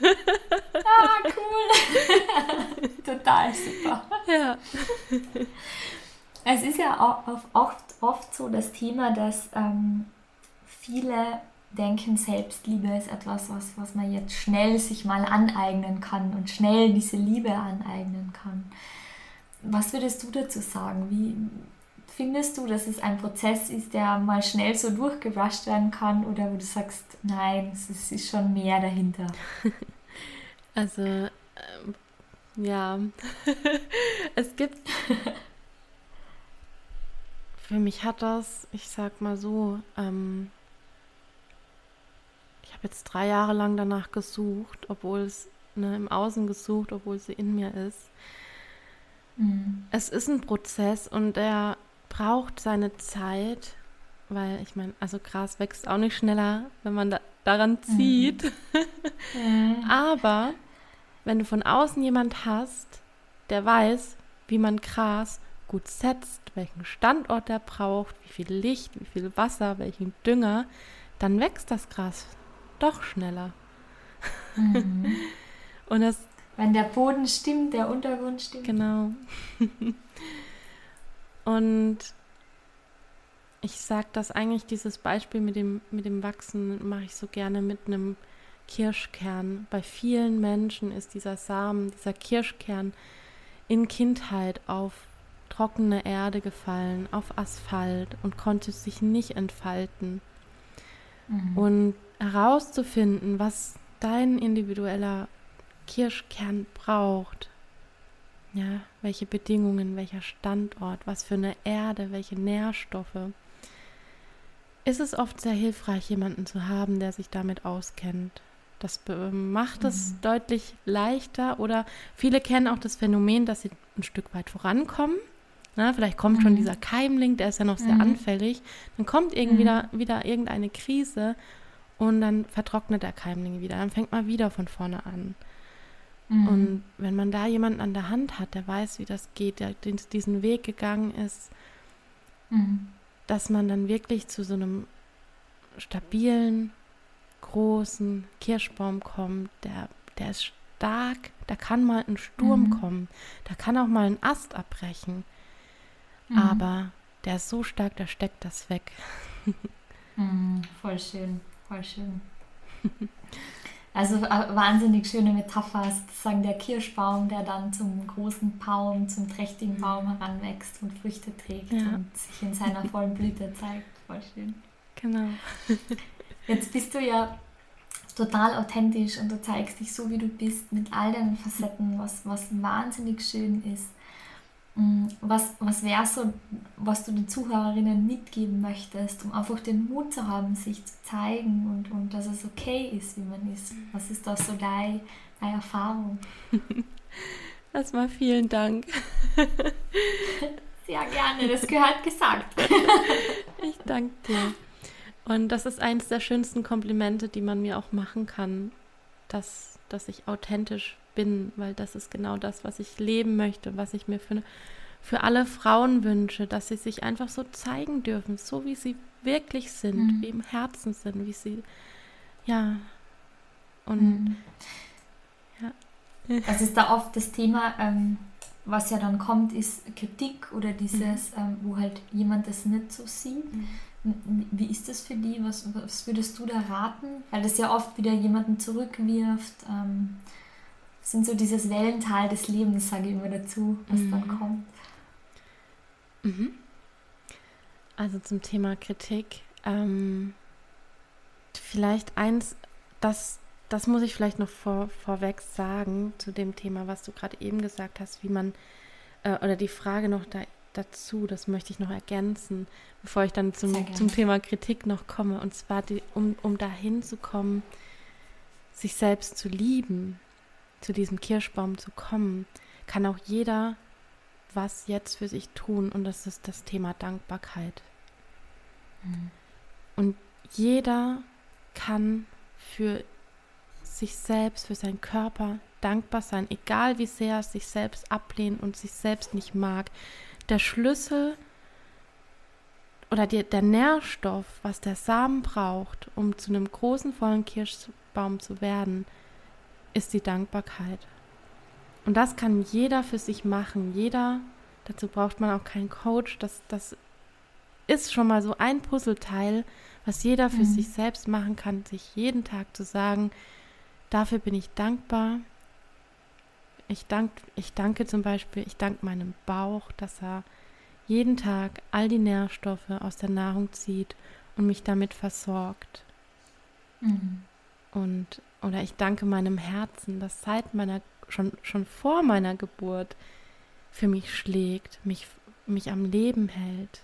Ah, cool. Total super. Ja. Es ist ja oft, oft so das Thema, dass ähm, viele denken, Selbstliebe ist etwas, was, was man jetzt schnell sich mal aneignen kann und schnell diese Liebe aneignen kann. Was würdest du dazu sagen? Wie findest du, dass es ein Prozess ist, der mal schnell so durchgerusht werden kann oder wo du sagst, nein, es ist schon mehr dahinter? Also, ähm, ja, es gibt. Für mich hat das, ich sag mal so, ähm, habe jetzt drei Jahre lang danach gesucht, obwohl es ne, im Außen gesucht, obwohl sie in mir ist. Mhm. Es ist ein Prozess und er braucht seine Zeit, weil ich meine, also Gras wächst auch nicht schneller, wenn man da, daran mhm. zieht. Mhm. Aber wenn du von außen jemand hast, der weiß, wie man Gras gut setzt, welchen Standort er braucht, wie viel Licht, wie viel Wasser, welchen Dünger, dann wächst das Gras doch schneller. Mhm. Und das. Wenn der Boden stimmt, der Untergrund stimmt. Genau. Und ich sage das eigentlich, dieses Beispiel mit dem, mit dem Wachsen mache ich so gerne mit einem Kirschkern. Bei vielen Menschen ist dieser Samen, dieser Kirschkern in Kindheit auf trockene Erde gefallen, auf Asphalt und konnte sich nicht entfalten. Mhm. Und herauszufinden, was dein individueller Kirschkern braucht, Ja, welche Bedingungen, welcher Standort, was für eine Erde, welche Nährstoffe. Ist es oft sehr hilfreich, jemanden zu haben, der sich damit auskennt. Das macht es mhm. deutlich leichter oder viele kennen auch das Phänomen, dass sie ein Stück weit vorankommen. Na, vielleicht kommt mhm. schon dieser Keimling, der ist ja noch sehr mhm. anfällig. Dann kommt irgendwie mhm. wieder irgendeine Krise und dann vertrocknet der Keimling wieder. Dann fängt man wieder von vorne an. Mhm. Und wenn man da jemanden an der Hand hat, der weiß, wie das geht, der diesen Weg gegangen ist, mhm. dass man dann wirklich zu so einem stabilen, großen Kirschbaum kommt, der, der ist stark, da kann mal ein Sturm mhm. kommen, da kann auch mal ein Ast abbrechen. Mhm. Aber der ist so stark, der steckt das weg. Mhm, voll schön, voll schön. Also äh, wahnsinnig schöne Metapher, sozusagen der Kirschbaum, der dann zum großen Baum, zum trächtigen Baum heranwächst und Früchte trägt ja. und sich in seiner vollen Blüte zeigt. Voll schön. Genau. Jetzt bist du ja total authentisch und du zeigst dich so, wie du bist, mit all deinen Facetten, was, was wahnsinnig schön ist. Mm, was, was wäre so, was du den Zuhörerinnen mitgeben möchtest, um einfach den Mut zu haben, sich zu zeigen und, und dass es okay ist, wie man ist? Was ist da so deine, deine Erfahrung? Erstmal vielen Dank. Sehr gerne, das gehört gesagt. ich danke dir. Und das ist eines der schönsten Komplimente, die man mir auch machen kann, dass, dass ich authentisch bin, weil das ist genau das, was ich leben möchte, was ich mir für, für alle Frauen wünsche, dass sie sich einfach so zeigen dürfen, so wie sie wirklich sind, mhm. wie im Herzen sind, wie sie, ja, und mhm. ja. Also ist da oft das Thema, ähm, was ja dann kommt, ist Kritik oder dieses, mhm. ähm, wo halt jemand das nicht so sieht. Mhm. Wie ist das für die? Was, was würdest du da raten? Weil das ja oft wieder jemanden zurückwirft. Ähm, sind so dieses Wellental des Lebens, sage ich immer dazu, was mhm. dann kommt. Mhm. Also zum Thema Kritik. Ähm, vielleicht eins, das, das muss ich vielleicht noch vor, vorweg sagen zu dem Thema, was du gerade eben gesagt hast, wie man, äh, oder die Frage noch da, dazu, das möchte ich noch ergänzen, bevor ich dann zum, zum Thema Kritik noch komme. Und zwar, die, um, um dahin zu kommen, sich selbst zu lieben, zu diesem Kirschbaum zu kommen, kann auch jeder was jetzt für sich tun und das ist das Thema Dankbarkeit. Mhm. Und jeder kann für sich selbst, für seinen Körper dankbar sein, egal wie sehr er sich selbst ablehnt und sich selbst nicht mag. Der Schlüssel oder die, der Nährstoff, was der Samen braucht, um zu einem großen, vollen Kirschbaum zu werden, ist die Dankbarkeit. Und das kann jeder für sich machen. Jeder, dazu braucht man auch keinen Coach. Das, das ist schon mal so ein Puzzleteil, was jeder für mhm. sich selbst machen kann, sich jeden Tag zu sagen, dafür bin ich dankbar. Ich, dank, ich danke zum Beispiel, ich danke meinem Bauch, dass er jeden Tag all die Nährstoffe aus der Nahrung zieht und mich damit versorgt. Mhm. Und oder ich danke meinem Herzen, das seit meiner, schon, schon vor meiner Geburt für mich schlägt, mich, mich am Leben hält.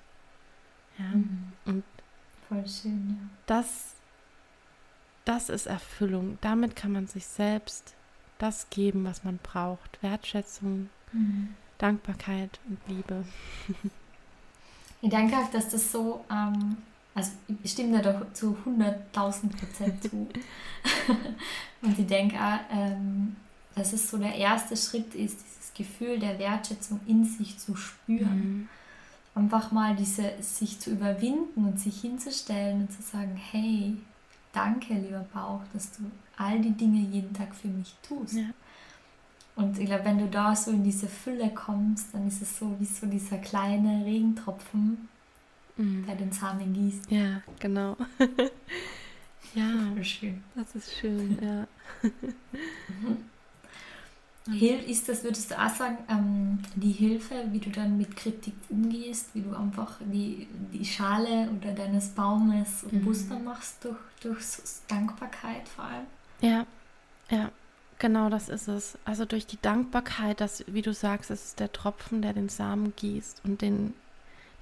Ja. Mhm. Und Voll schön, ja. Das, das ist Erfüllung. Damit kann man sich selbst das geben, was man braucht. Wertschätzung, mhm. Dankbarkeit und Liebe. Ich auch, dass das so ähm, also ich stimme da doch zu 100.000 Prozent zu. und ich denke auch, ähm, dass es so der erste Schritt ist, dieses Gefühl der Wertschätzung in sich zu spüren. Mhm. Einfach mal diese, sich zu überwinden und sich hinzustellen und zu sagen, hey, danke, lieber Bauch, dass du all die Dinge jeden Tag für mich tust. Ja. Und ich glaube, wenn du da so in diese Fülle kommst, dann ist es so wie so dieser kleine Regentropfen, mhm. der den Samen gießt. Ja, genau. ja, das ist schön. Das ist schön, ja. mhm. Ist das, würdest du auch sagen, ähm, die Hilfe, wie du dann mit Kritik umgehst, wie du einfach die, die Schale oder deines Baumes mhm. machst durch, durch Dankbarkeit vor allem? Ja, ja, genau das ist es. Also durch die Dankbarkeit, dass, wie du sagst, es ist der Tropfen, der den Samen gießt und den,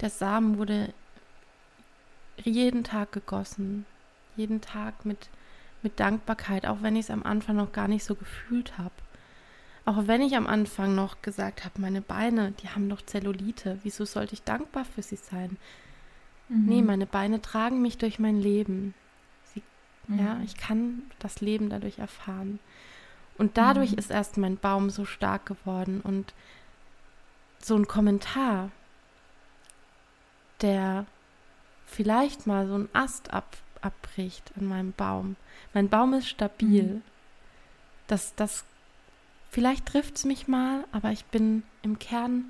der Samen wurde jeden Tag gegossen. Jeden Tag mit, mit Dankbarkeit, auch wenn ich es am Anfang noch gar nicht so gefühlt habe. Auch wenn ich am Anfang noch gesagt habe, meine Beine, die haben doch Zellulite, wieso sollte ich dankbar für sie sein? Mhm. Nee, meine Beine tragen mich durch mein Leben. Sie, mhm. Ja, ich kann das Leben dadurch erfahren. Und dadurch mhm. ist erst mein Baum so stark geworden. Und so ein Kommentar, der vielleicht mal so einen Ast ab, abbricht an meinem Baum. Mein Baum ist stabil. Mhm. Das, das Vielleicht trifft es mich mal, aber ich bin im Kern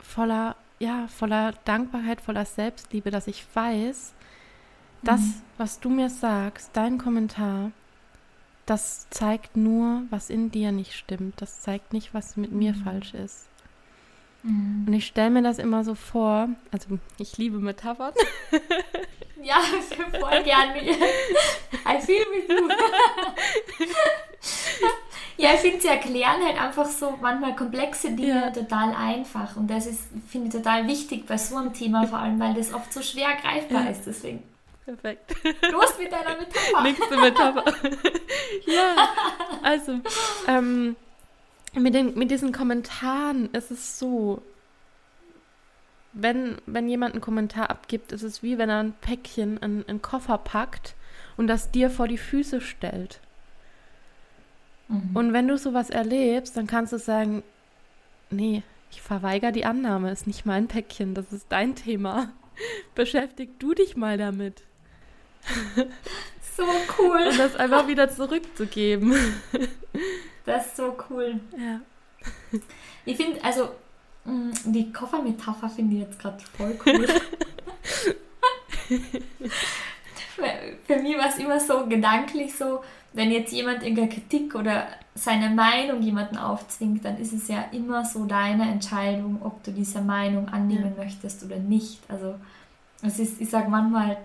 voller, ja, voller Dankbarkeit, voller Selbstliebe, dass ich weiß, das, mhm. was du mir sagst, dein Kommentar, das zeigt nur, was in dir nicht stimmt. Das zeigt nicht, was mit mir mhm. falsch ist. Mhm. Und ich stelle mir das immer so vor, also ich liebe Metaphern. Ja, voll gerne. I feel with you. Ja, ich finde, sie erklären halt einfach so manchmal komplexe Dinge ja. total einfach. Und das ist, finde ich, total wichtig bei so einem Thema, vor allem, weil das oft so schwer greifbar ja. ist. Deswegen. Perfekt. Los mit deiner Metapher. Nächste Metapher. ja, also, ähm, mit, den, mit diesen Kommentaren ist es so, wenn, wenn jemand einen Kommentar abgibt, ist es wie wenn er ein Päckchen, einen, einen Koffer packt und das dir vor die Füße stellt. Mhm. Und wenn du sowas erlebst, dann kannst du sagen, nee, ich verweigere die Annahme, ist nicht mein Päckchen, das ist dein Thema. Beschäftig du dich mal damit. So cool. Und das einfach wieder zurückzugeben. Das ist so cool. Ja. Ich finde, also mm, die Koffermetapher finde ich jetzt gerade voll cool. Für mich war es immer so gedanklich so, wenn jetzt jemand irgendeine Kritik oder seine Meinung jemanden aufzwingt, dann ist es ja immer so deine Entscheidung, ob du diese Meinung annehmen ja. möchtest oder nicht. Also es ist, ich sage manchmal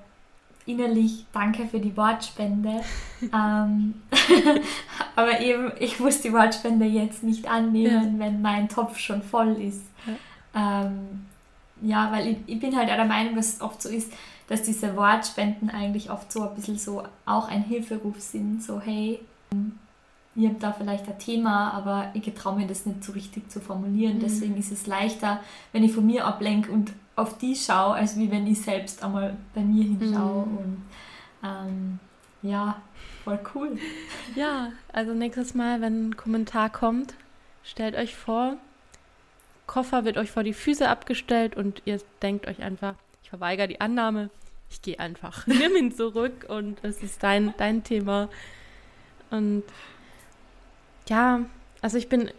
innerlich Danke für die Wortspende, ähm, aber eben ich muss die Wortspende jetzt nicht annehmen, ja. wenn mein Topf schon voll ist. Ja, ähm, ja weil ich, ich bin halt auch der Meinung, dass es oft so ist, dass diese Wortspenden eigentlich oft so ein bisschen so auch ein Hilferuf sind, so hey, ihr habt da vielleicht ein Thema, aber ich traue mir das nicht so richtig zu formulieren. Mhm. Deswegen ist es leichter, wenn ich von mir ablenke und auf die schaue, als wie wenn ich selbst einmal bei mir hinschaue. Mhm. Und ähm, ja, voll cool. Ja, also nächstes Mal, wenn ein Kommentar kommt, stellt euch vor, Koffer wird euch vor die Füße abgestellt und ihr denkt euch einfach, ich verweigere die Annahme, ich gehe einfach. Nimm ihn zurück und es ist dein, dein Thema. Und ja, also ich bin,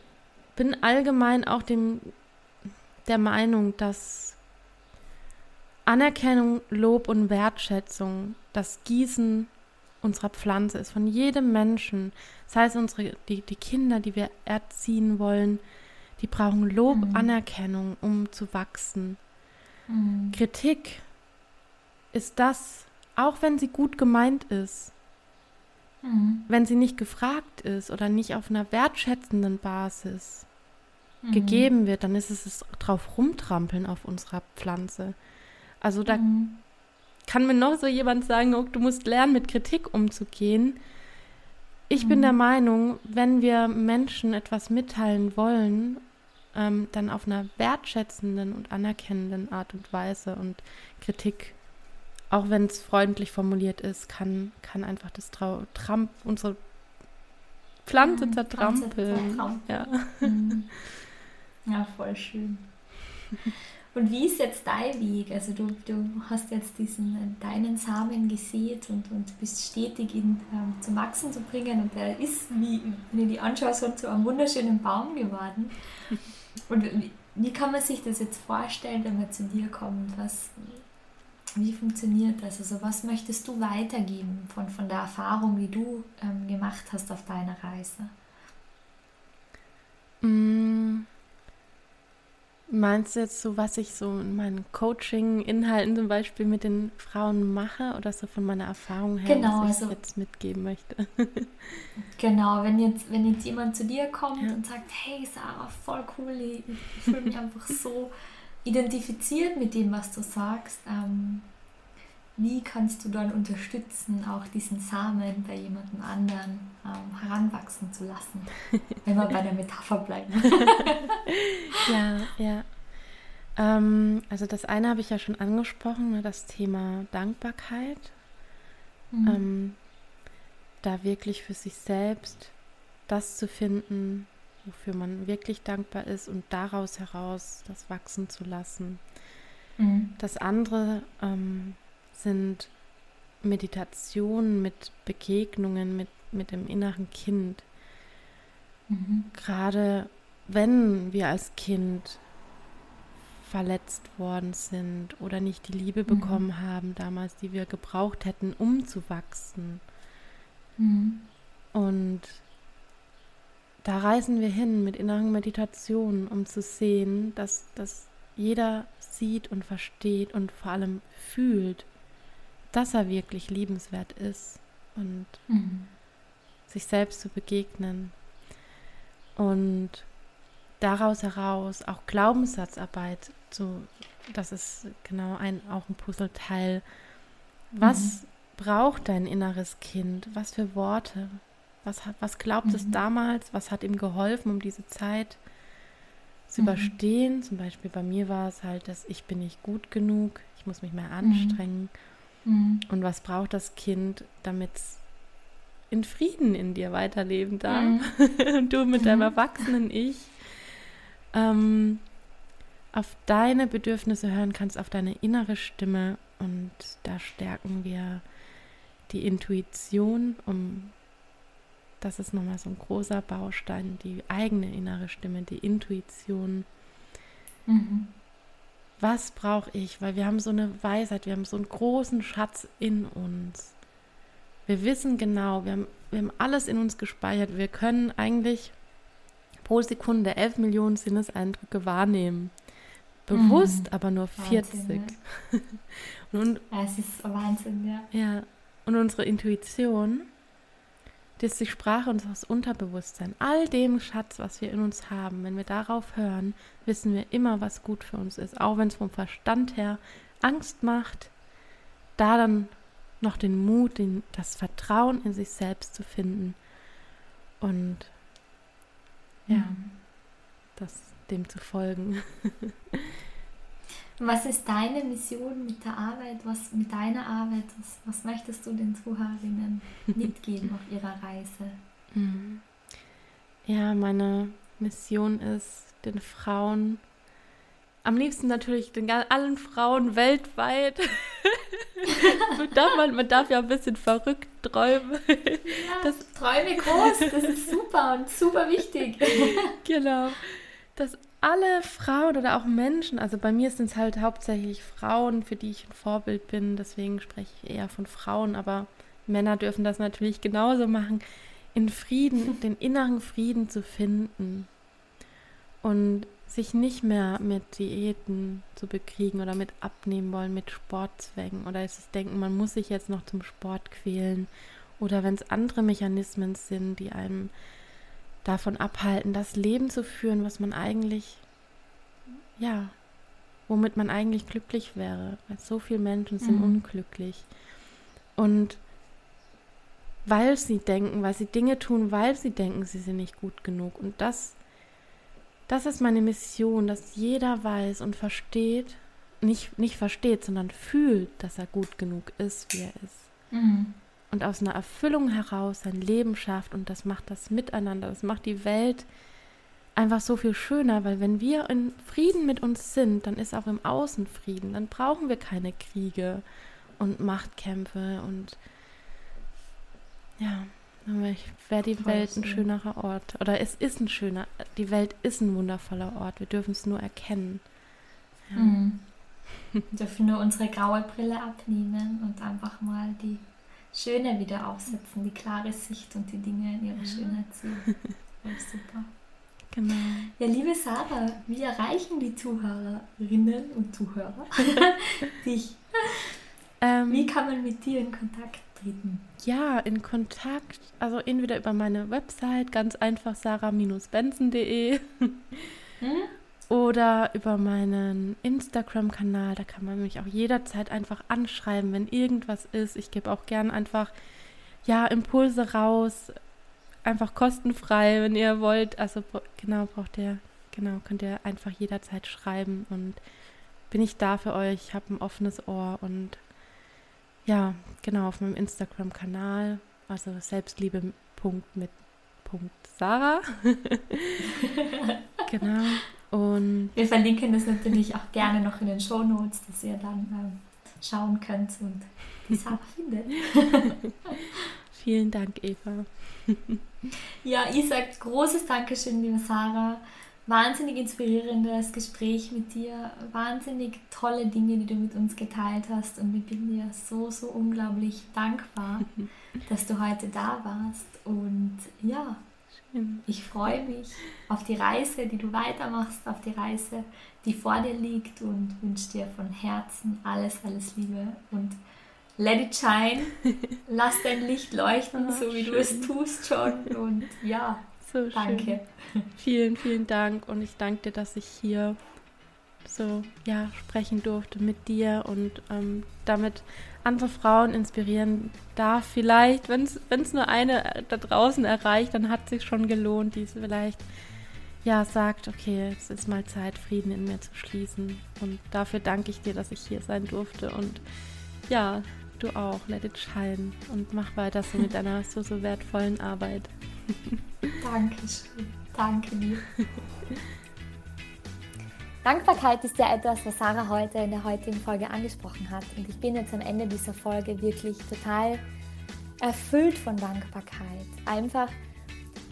bin allgemein auch dem, der Meinung, dass Anerkennung, Lob und Wertschätzung das Gießen unserer Pflanze ist, von jedem Menschen. Das heißt, unsere, die, die Kinder, die wir erziehen wollen, die brauchen Lob, mhm. Anerkennung, um zu wachsen. Mhm. Kritik ist das, auch wenn sie gut gemeint ist, mhm. wenn sie nicht gefragt ist oder nicht auf einer wertschätzenden Basis mhm. gegeben wird, dann ist es das drauf rumtrampeln auf unserer Pflanze. Also da mhm. kann mir noch so jemand sagen, oh, du musst lernen, mit Kritik umzugehen. Ich bin der mhm. Meinung, wenn wir Menschen etwas mitteilen wollen, ähm, dann auf einer wertschätzenden und anerkennenden Art und Weise und Kritik auch wenn es freundlich formuliert ist, kann, kann einfach das Trau Tramp, unsere Pflanze mhm, zertrampeln. Ja. Mhm. ja, voll schön. Und wie ist jetzt dein Weg? Also du, du hast jetzt diesen deinen Samen gesät und, und bist stetig ihn ähm, zum Wachsen zu bringen und der ist, wie, wenn ich die anschaue, so zu einem wunderschönen Baum geworden. Und wie, wie kann man sich das jetzt vorstellen, wenn man zu dir kommt? Was, wie funktioniert das? Also was möchtest du weitergeben von, von der Erfahrung, die du ähm, gemacht hast auf deiner Reise? Meinst du jetzt so, was ich so in meinen Coaching-Inhalten zum Beispiel mit den Frauen mache oder so von meiner Erfahrung her, genau, was ich also, jetzt mitgeben möchte? genau, wenn jetzt, wenn jetzt jemand zu dir kommt ja. und sagt, hey Sarah, voll cool, ich, ich fühle mich einfach so identifiziert mit dem, was du sagst. Ähm, wie kannst du dann unterstützen, auch diesen Samen bei jemandem anderen ähm, heranwachsen zu lassen, wenn wir bei der Metapher bleiben? ja, ja. Ähm, also das eine habe ich ja schon angesprochen, ne, das Thema Dankbarkeit. Mhm. Ähm, da wirklich für sich selbst das zu finden, wofür man wirklich dankbar ist und daraus heraus das wachsen zu lassen. Mhm. Das andere ähm, sind Meditationen mit Begegnungen mit, mit dem inneren Kind. Mhm. Gerade wenn wir als Kind verletzt worden sind oder nicht die Liebe mhm. bekommen haben damals, die wir gebraucht hätten, um zu wachsen. Mhm. Und da reisen wir hin mit inneren Meditationen, um zu sehen, dass, dass jeder sieht und versteht und vor allem fühlt, dass er wirklich liebenswert ist und mhm. sich selbst zu begegnen. Und daraus heraus auch Glaubenssatzarbeit zu, das ist genau ein, auch ein Puzzleteil. Was mhm. braucht dein inneres Kind? Was für Worte? Was, hat, was glaubt mhm. es damals? Was hat ihm geholfen, um diese Zeit zu mhm. überstehen? Zum Beispiel bei mir war es halt, dass ich bin nicht gut genug, ich muss mich mehr mhm. anstrengen. Mhm. Und was braucht das Kind, damit es in Frieden in dir weiterleben darf? Mhm. Und du mit deinem mhm. erwachsenen Ich ähm, auf deine Bedürfnisse hören kannst, auf deine innere Stimme. Und da stärken wir die Intuition, um das ist nochmal so ein großer Baustein, die eigene innere Stimme, die Intuition. Mhm was brauche ich? Weil wir haben so eine Weisheit, wir haben so einen großen Schatz in uns. Wir wissen genau, wir haben, wir haben alles in uns gespeichert. Wir können eigentlich pro Sekunde 11 Millionen Sinneseindrücke wahrnehmen. Bewusst mhm. aber nur 40. Wahnsinn, ja. und, es ist Wahnsinn, ja. Ja, und unsere Intuition das ist die Sprache unseres Unterbewusstseins. All dem Schatz, was wir in uns haben, wenn wir darauf hören, wissen wir immer, was gut für uns ist. Auch wenn es vom Verstand her Angst macht, da dann noch den Mut, den, das Vertrauen in sich selbst zu finden und ja, mhm. das dem zu folgen. Was ist deine Mission mit der Arbeit, was mit deiner Arbeit? Was, was möchtest du den Zuhörerinnen mitgeben auf ihrer Reise? Mhm. Ja, meine Mission ist, den Frauen, am liebsten natürlich den allen Frauen weltweit. man, man darf ja ein bisschen verrückt träumen. Ja, das, träume groß, das ist super und super wichtig. genau. Dass alle Frauen oder auch Menschen, also bei mir sind es halt hauptsächlich Frauen, für die ich ein Vorbild bin, deswegen spreche ich eher von Frauen, aber Männer dürfen das natürlich genauso machen, in Frieden, den inneren Frieden zu finden und sich nicht mehr mit Diäten zu bekriegen oder mit abnehmen wollen, mit Sportzwängen oder es ist denken, man muss sich jetzt noch zum Sport quälen oder wenn es andere Mechanismen sind, die einem davon abhalten, das Leben zu führen, was man eigentlich, ja, womit man eigentlich glücklich wäre. Weil so viele Menschen sind mhm. unglücklich. Und weil sie denken, weil sie Dinge tun, weil sie denken, sie sind nicht gut genug. Und das, das ist meine Mission, dass jeder weiß und versteht, nicht, nicht versteht, sondern fühlt, dass er gut genug ist, wie er ist. Mhm und aus einer Erfüllung heraus sein Leben schafft und das macht das Miteinander, das macht die Welt einfach so viel schöner, weil wenn wir in Frieden mit uns sind, dann ist auch im Außen Frieden, dann brauchen wir keine Kriege und Machtkämpfe und ja, dann wäre die Welt ein schönerer Ort oder es ist ein schöner, die Welt ist ein wundervoller Ort, wir dürfen es nur erkennen. Ja. Mhm. Wir dürfen nur unsere graue Brille abnehmen und einfach mal die Schöne wieder aufsetzen, die klare Sicht und die Dinge in ihrer Schönheit sehen. super. Genau. Ja, liebe Sarah, wie erreichen die Zuhörerinnen und Zuhörer dich? Ähm, wie kann man mit dir in Kontakt treten? Ja, in Kontakt, also entweder über meine Website, ganz einfach sarah-benson.de hm? Oder über meinen Instagram-Kanal, da kann man mich auch jederzeit einfach anschreiben, wenn irgendwas ist. Ich gebe auch gern einfach ja, Impulse raus, einfach kostenfrei, wenn ihr wollt. Also genau, braucht ihr, genau, könnt ihr einfach jederzeit schreiben und bin ich da für euch, habe ein offenes Ohr und ja, genau, auf meinem Instagram-Kanal, also Selbstliebe. mit Punkt Sarah. genau. Und wir verlinken das natürlich auch gerne noch in den Show Notes, dass ihr dann ähm, schauen könnt und die Sarah findet. Vielen Dank, Eva. ja, ich sage großes Dankeschön, liebe Sarah. Wahnsinnig inspirierendes Gespräch mit dir, wahnsinnig tolle Dinge, die du mit uns geteilt hast und ich bin dir so, so unglaublich dankbar, dass du heute da warst und ja, ich freue mich auf die Reise, die du weitermachst, auf die Reise, die vor dir liegt und wünsche dir von Herzen alles, alles Liebe und let it shine. Lass dein Licht leuchten, so wie schön. du es tust schon. Und ja, so danke. Schön. Vielen, vielen Dank. Und ich danke dir, dass ich hier so ja sprechen durfte mit dir und ähm, damit andere Frauen inspirieren darf. Vielleicht, wenn es nur eine da draußen erreicht, dann hat es sich schon gelohnt, die vielleicht ja sagt, okay, es ist mal Zeit, Frieden in mir zu schließen. Und dafür danke ich dir, dass ich hier sein durfte. Und ja, du auch. Let it shine und mach weiter so mit deiner so, so wertvollen Arbeit. Dankeschön. Danke dir. Dankbarkeit ist ja etwas, was Sarah heute in der heutigen Folge angesprochen hat. Und ich bin jetzt am Ende dieser Folge wirklich total erfüllt von Dankbarkeit. Einfach,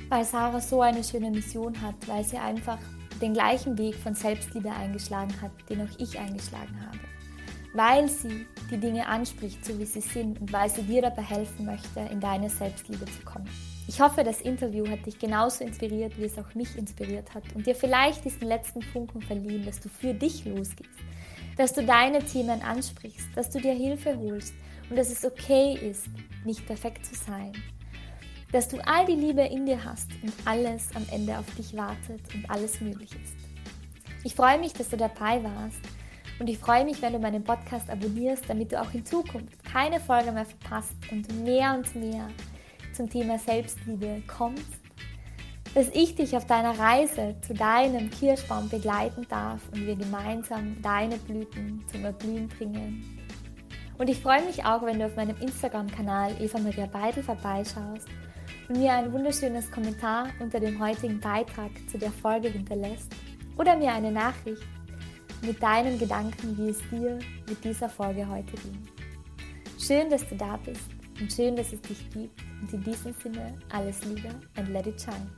weil Sarah so eine schöne Mission hat, weil sie einfach den gleichen Weg von Selbstliebe eingeschlagen hat, den auch ich eingeschlagen habe weil sie die Dinge anspricht, so wie sie sind und weil sie dir dabei helfen möchte, in deine Selbstliebe zu kommen. Ich hoffe, das Interview hat dich genauso inspiriert, wie es auch mich inspiriert hat und dir vielleicht diesen letzten Funken verliehen, dass du für dich losgehst, dass du deine Themen ansprichst, dass du dir Hilfe holst und dass es okay ist, nicht perfekt zu sein. Dass du all die Liebe in dir hast und alles am Ende auf dich wartet und alles möglich ist. Ich freue mich, dass du dabei warst und ich freue mich, wenn du meinen Podcast abonnierst, damit du auch in Zukunft keine Folge mehr verpasst und mehr und mehr zum Thema Selbstliebe kommst. Dass ich dich auf deiner Reise zu deinem Kirschbaum begleiten darf und wir gemeinsam deine Blüten zum Erblühen bringen. Und ich freue mich auch, wenn du auf meinem Instagram-Kanal Eva Maria Beidel vorbeischaust und mir ein wunderschönes Kommentar unter dem heutigen Beitrag zu der Folge hinterlässt oder mir eine Nachricht mit deinen Gedanken, wie es dir mit dieser Folge heute ging. Schön, dass du da bist und schön, dass es dich gibt. Und in diesem Sinne alles Liebe and let it shine.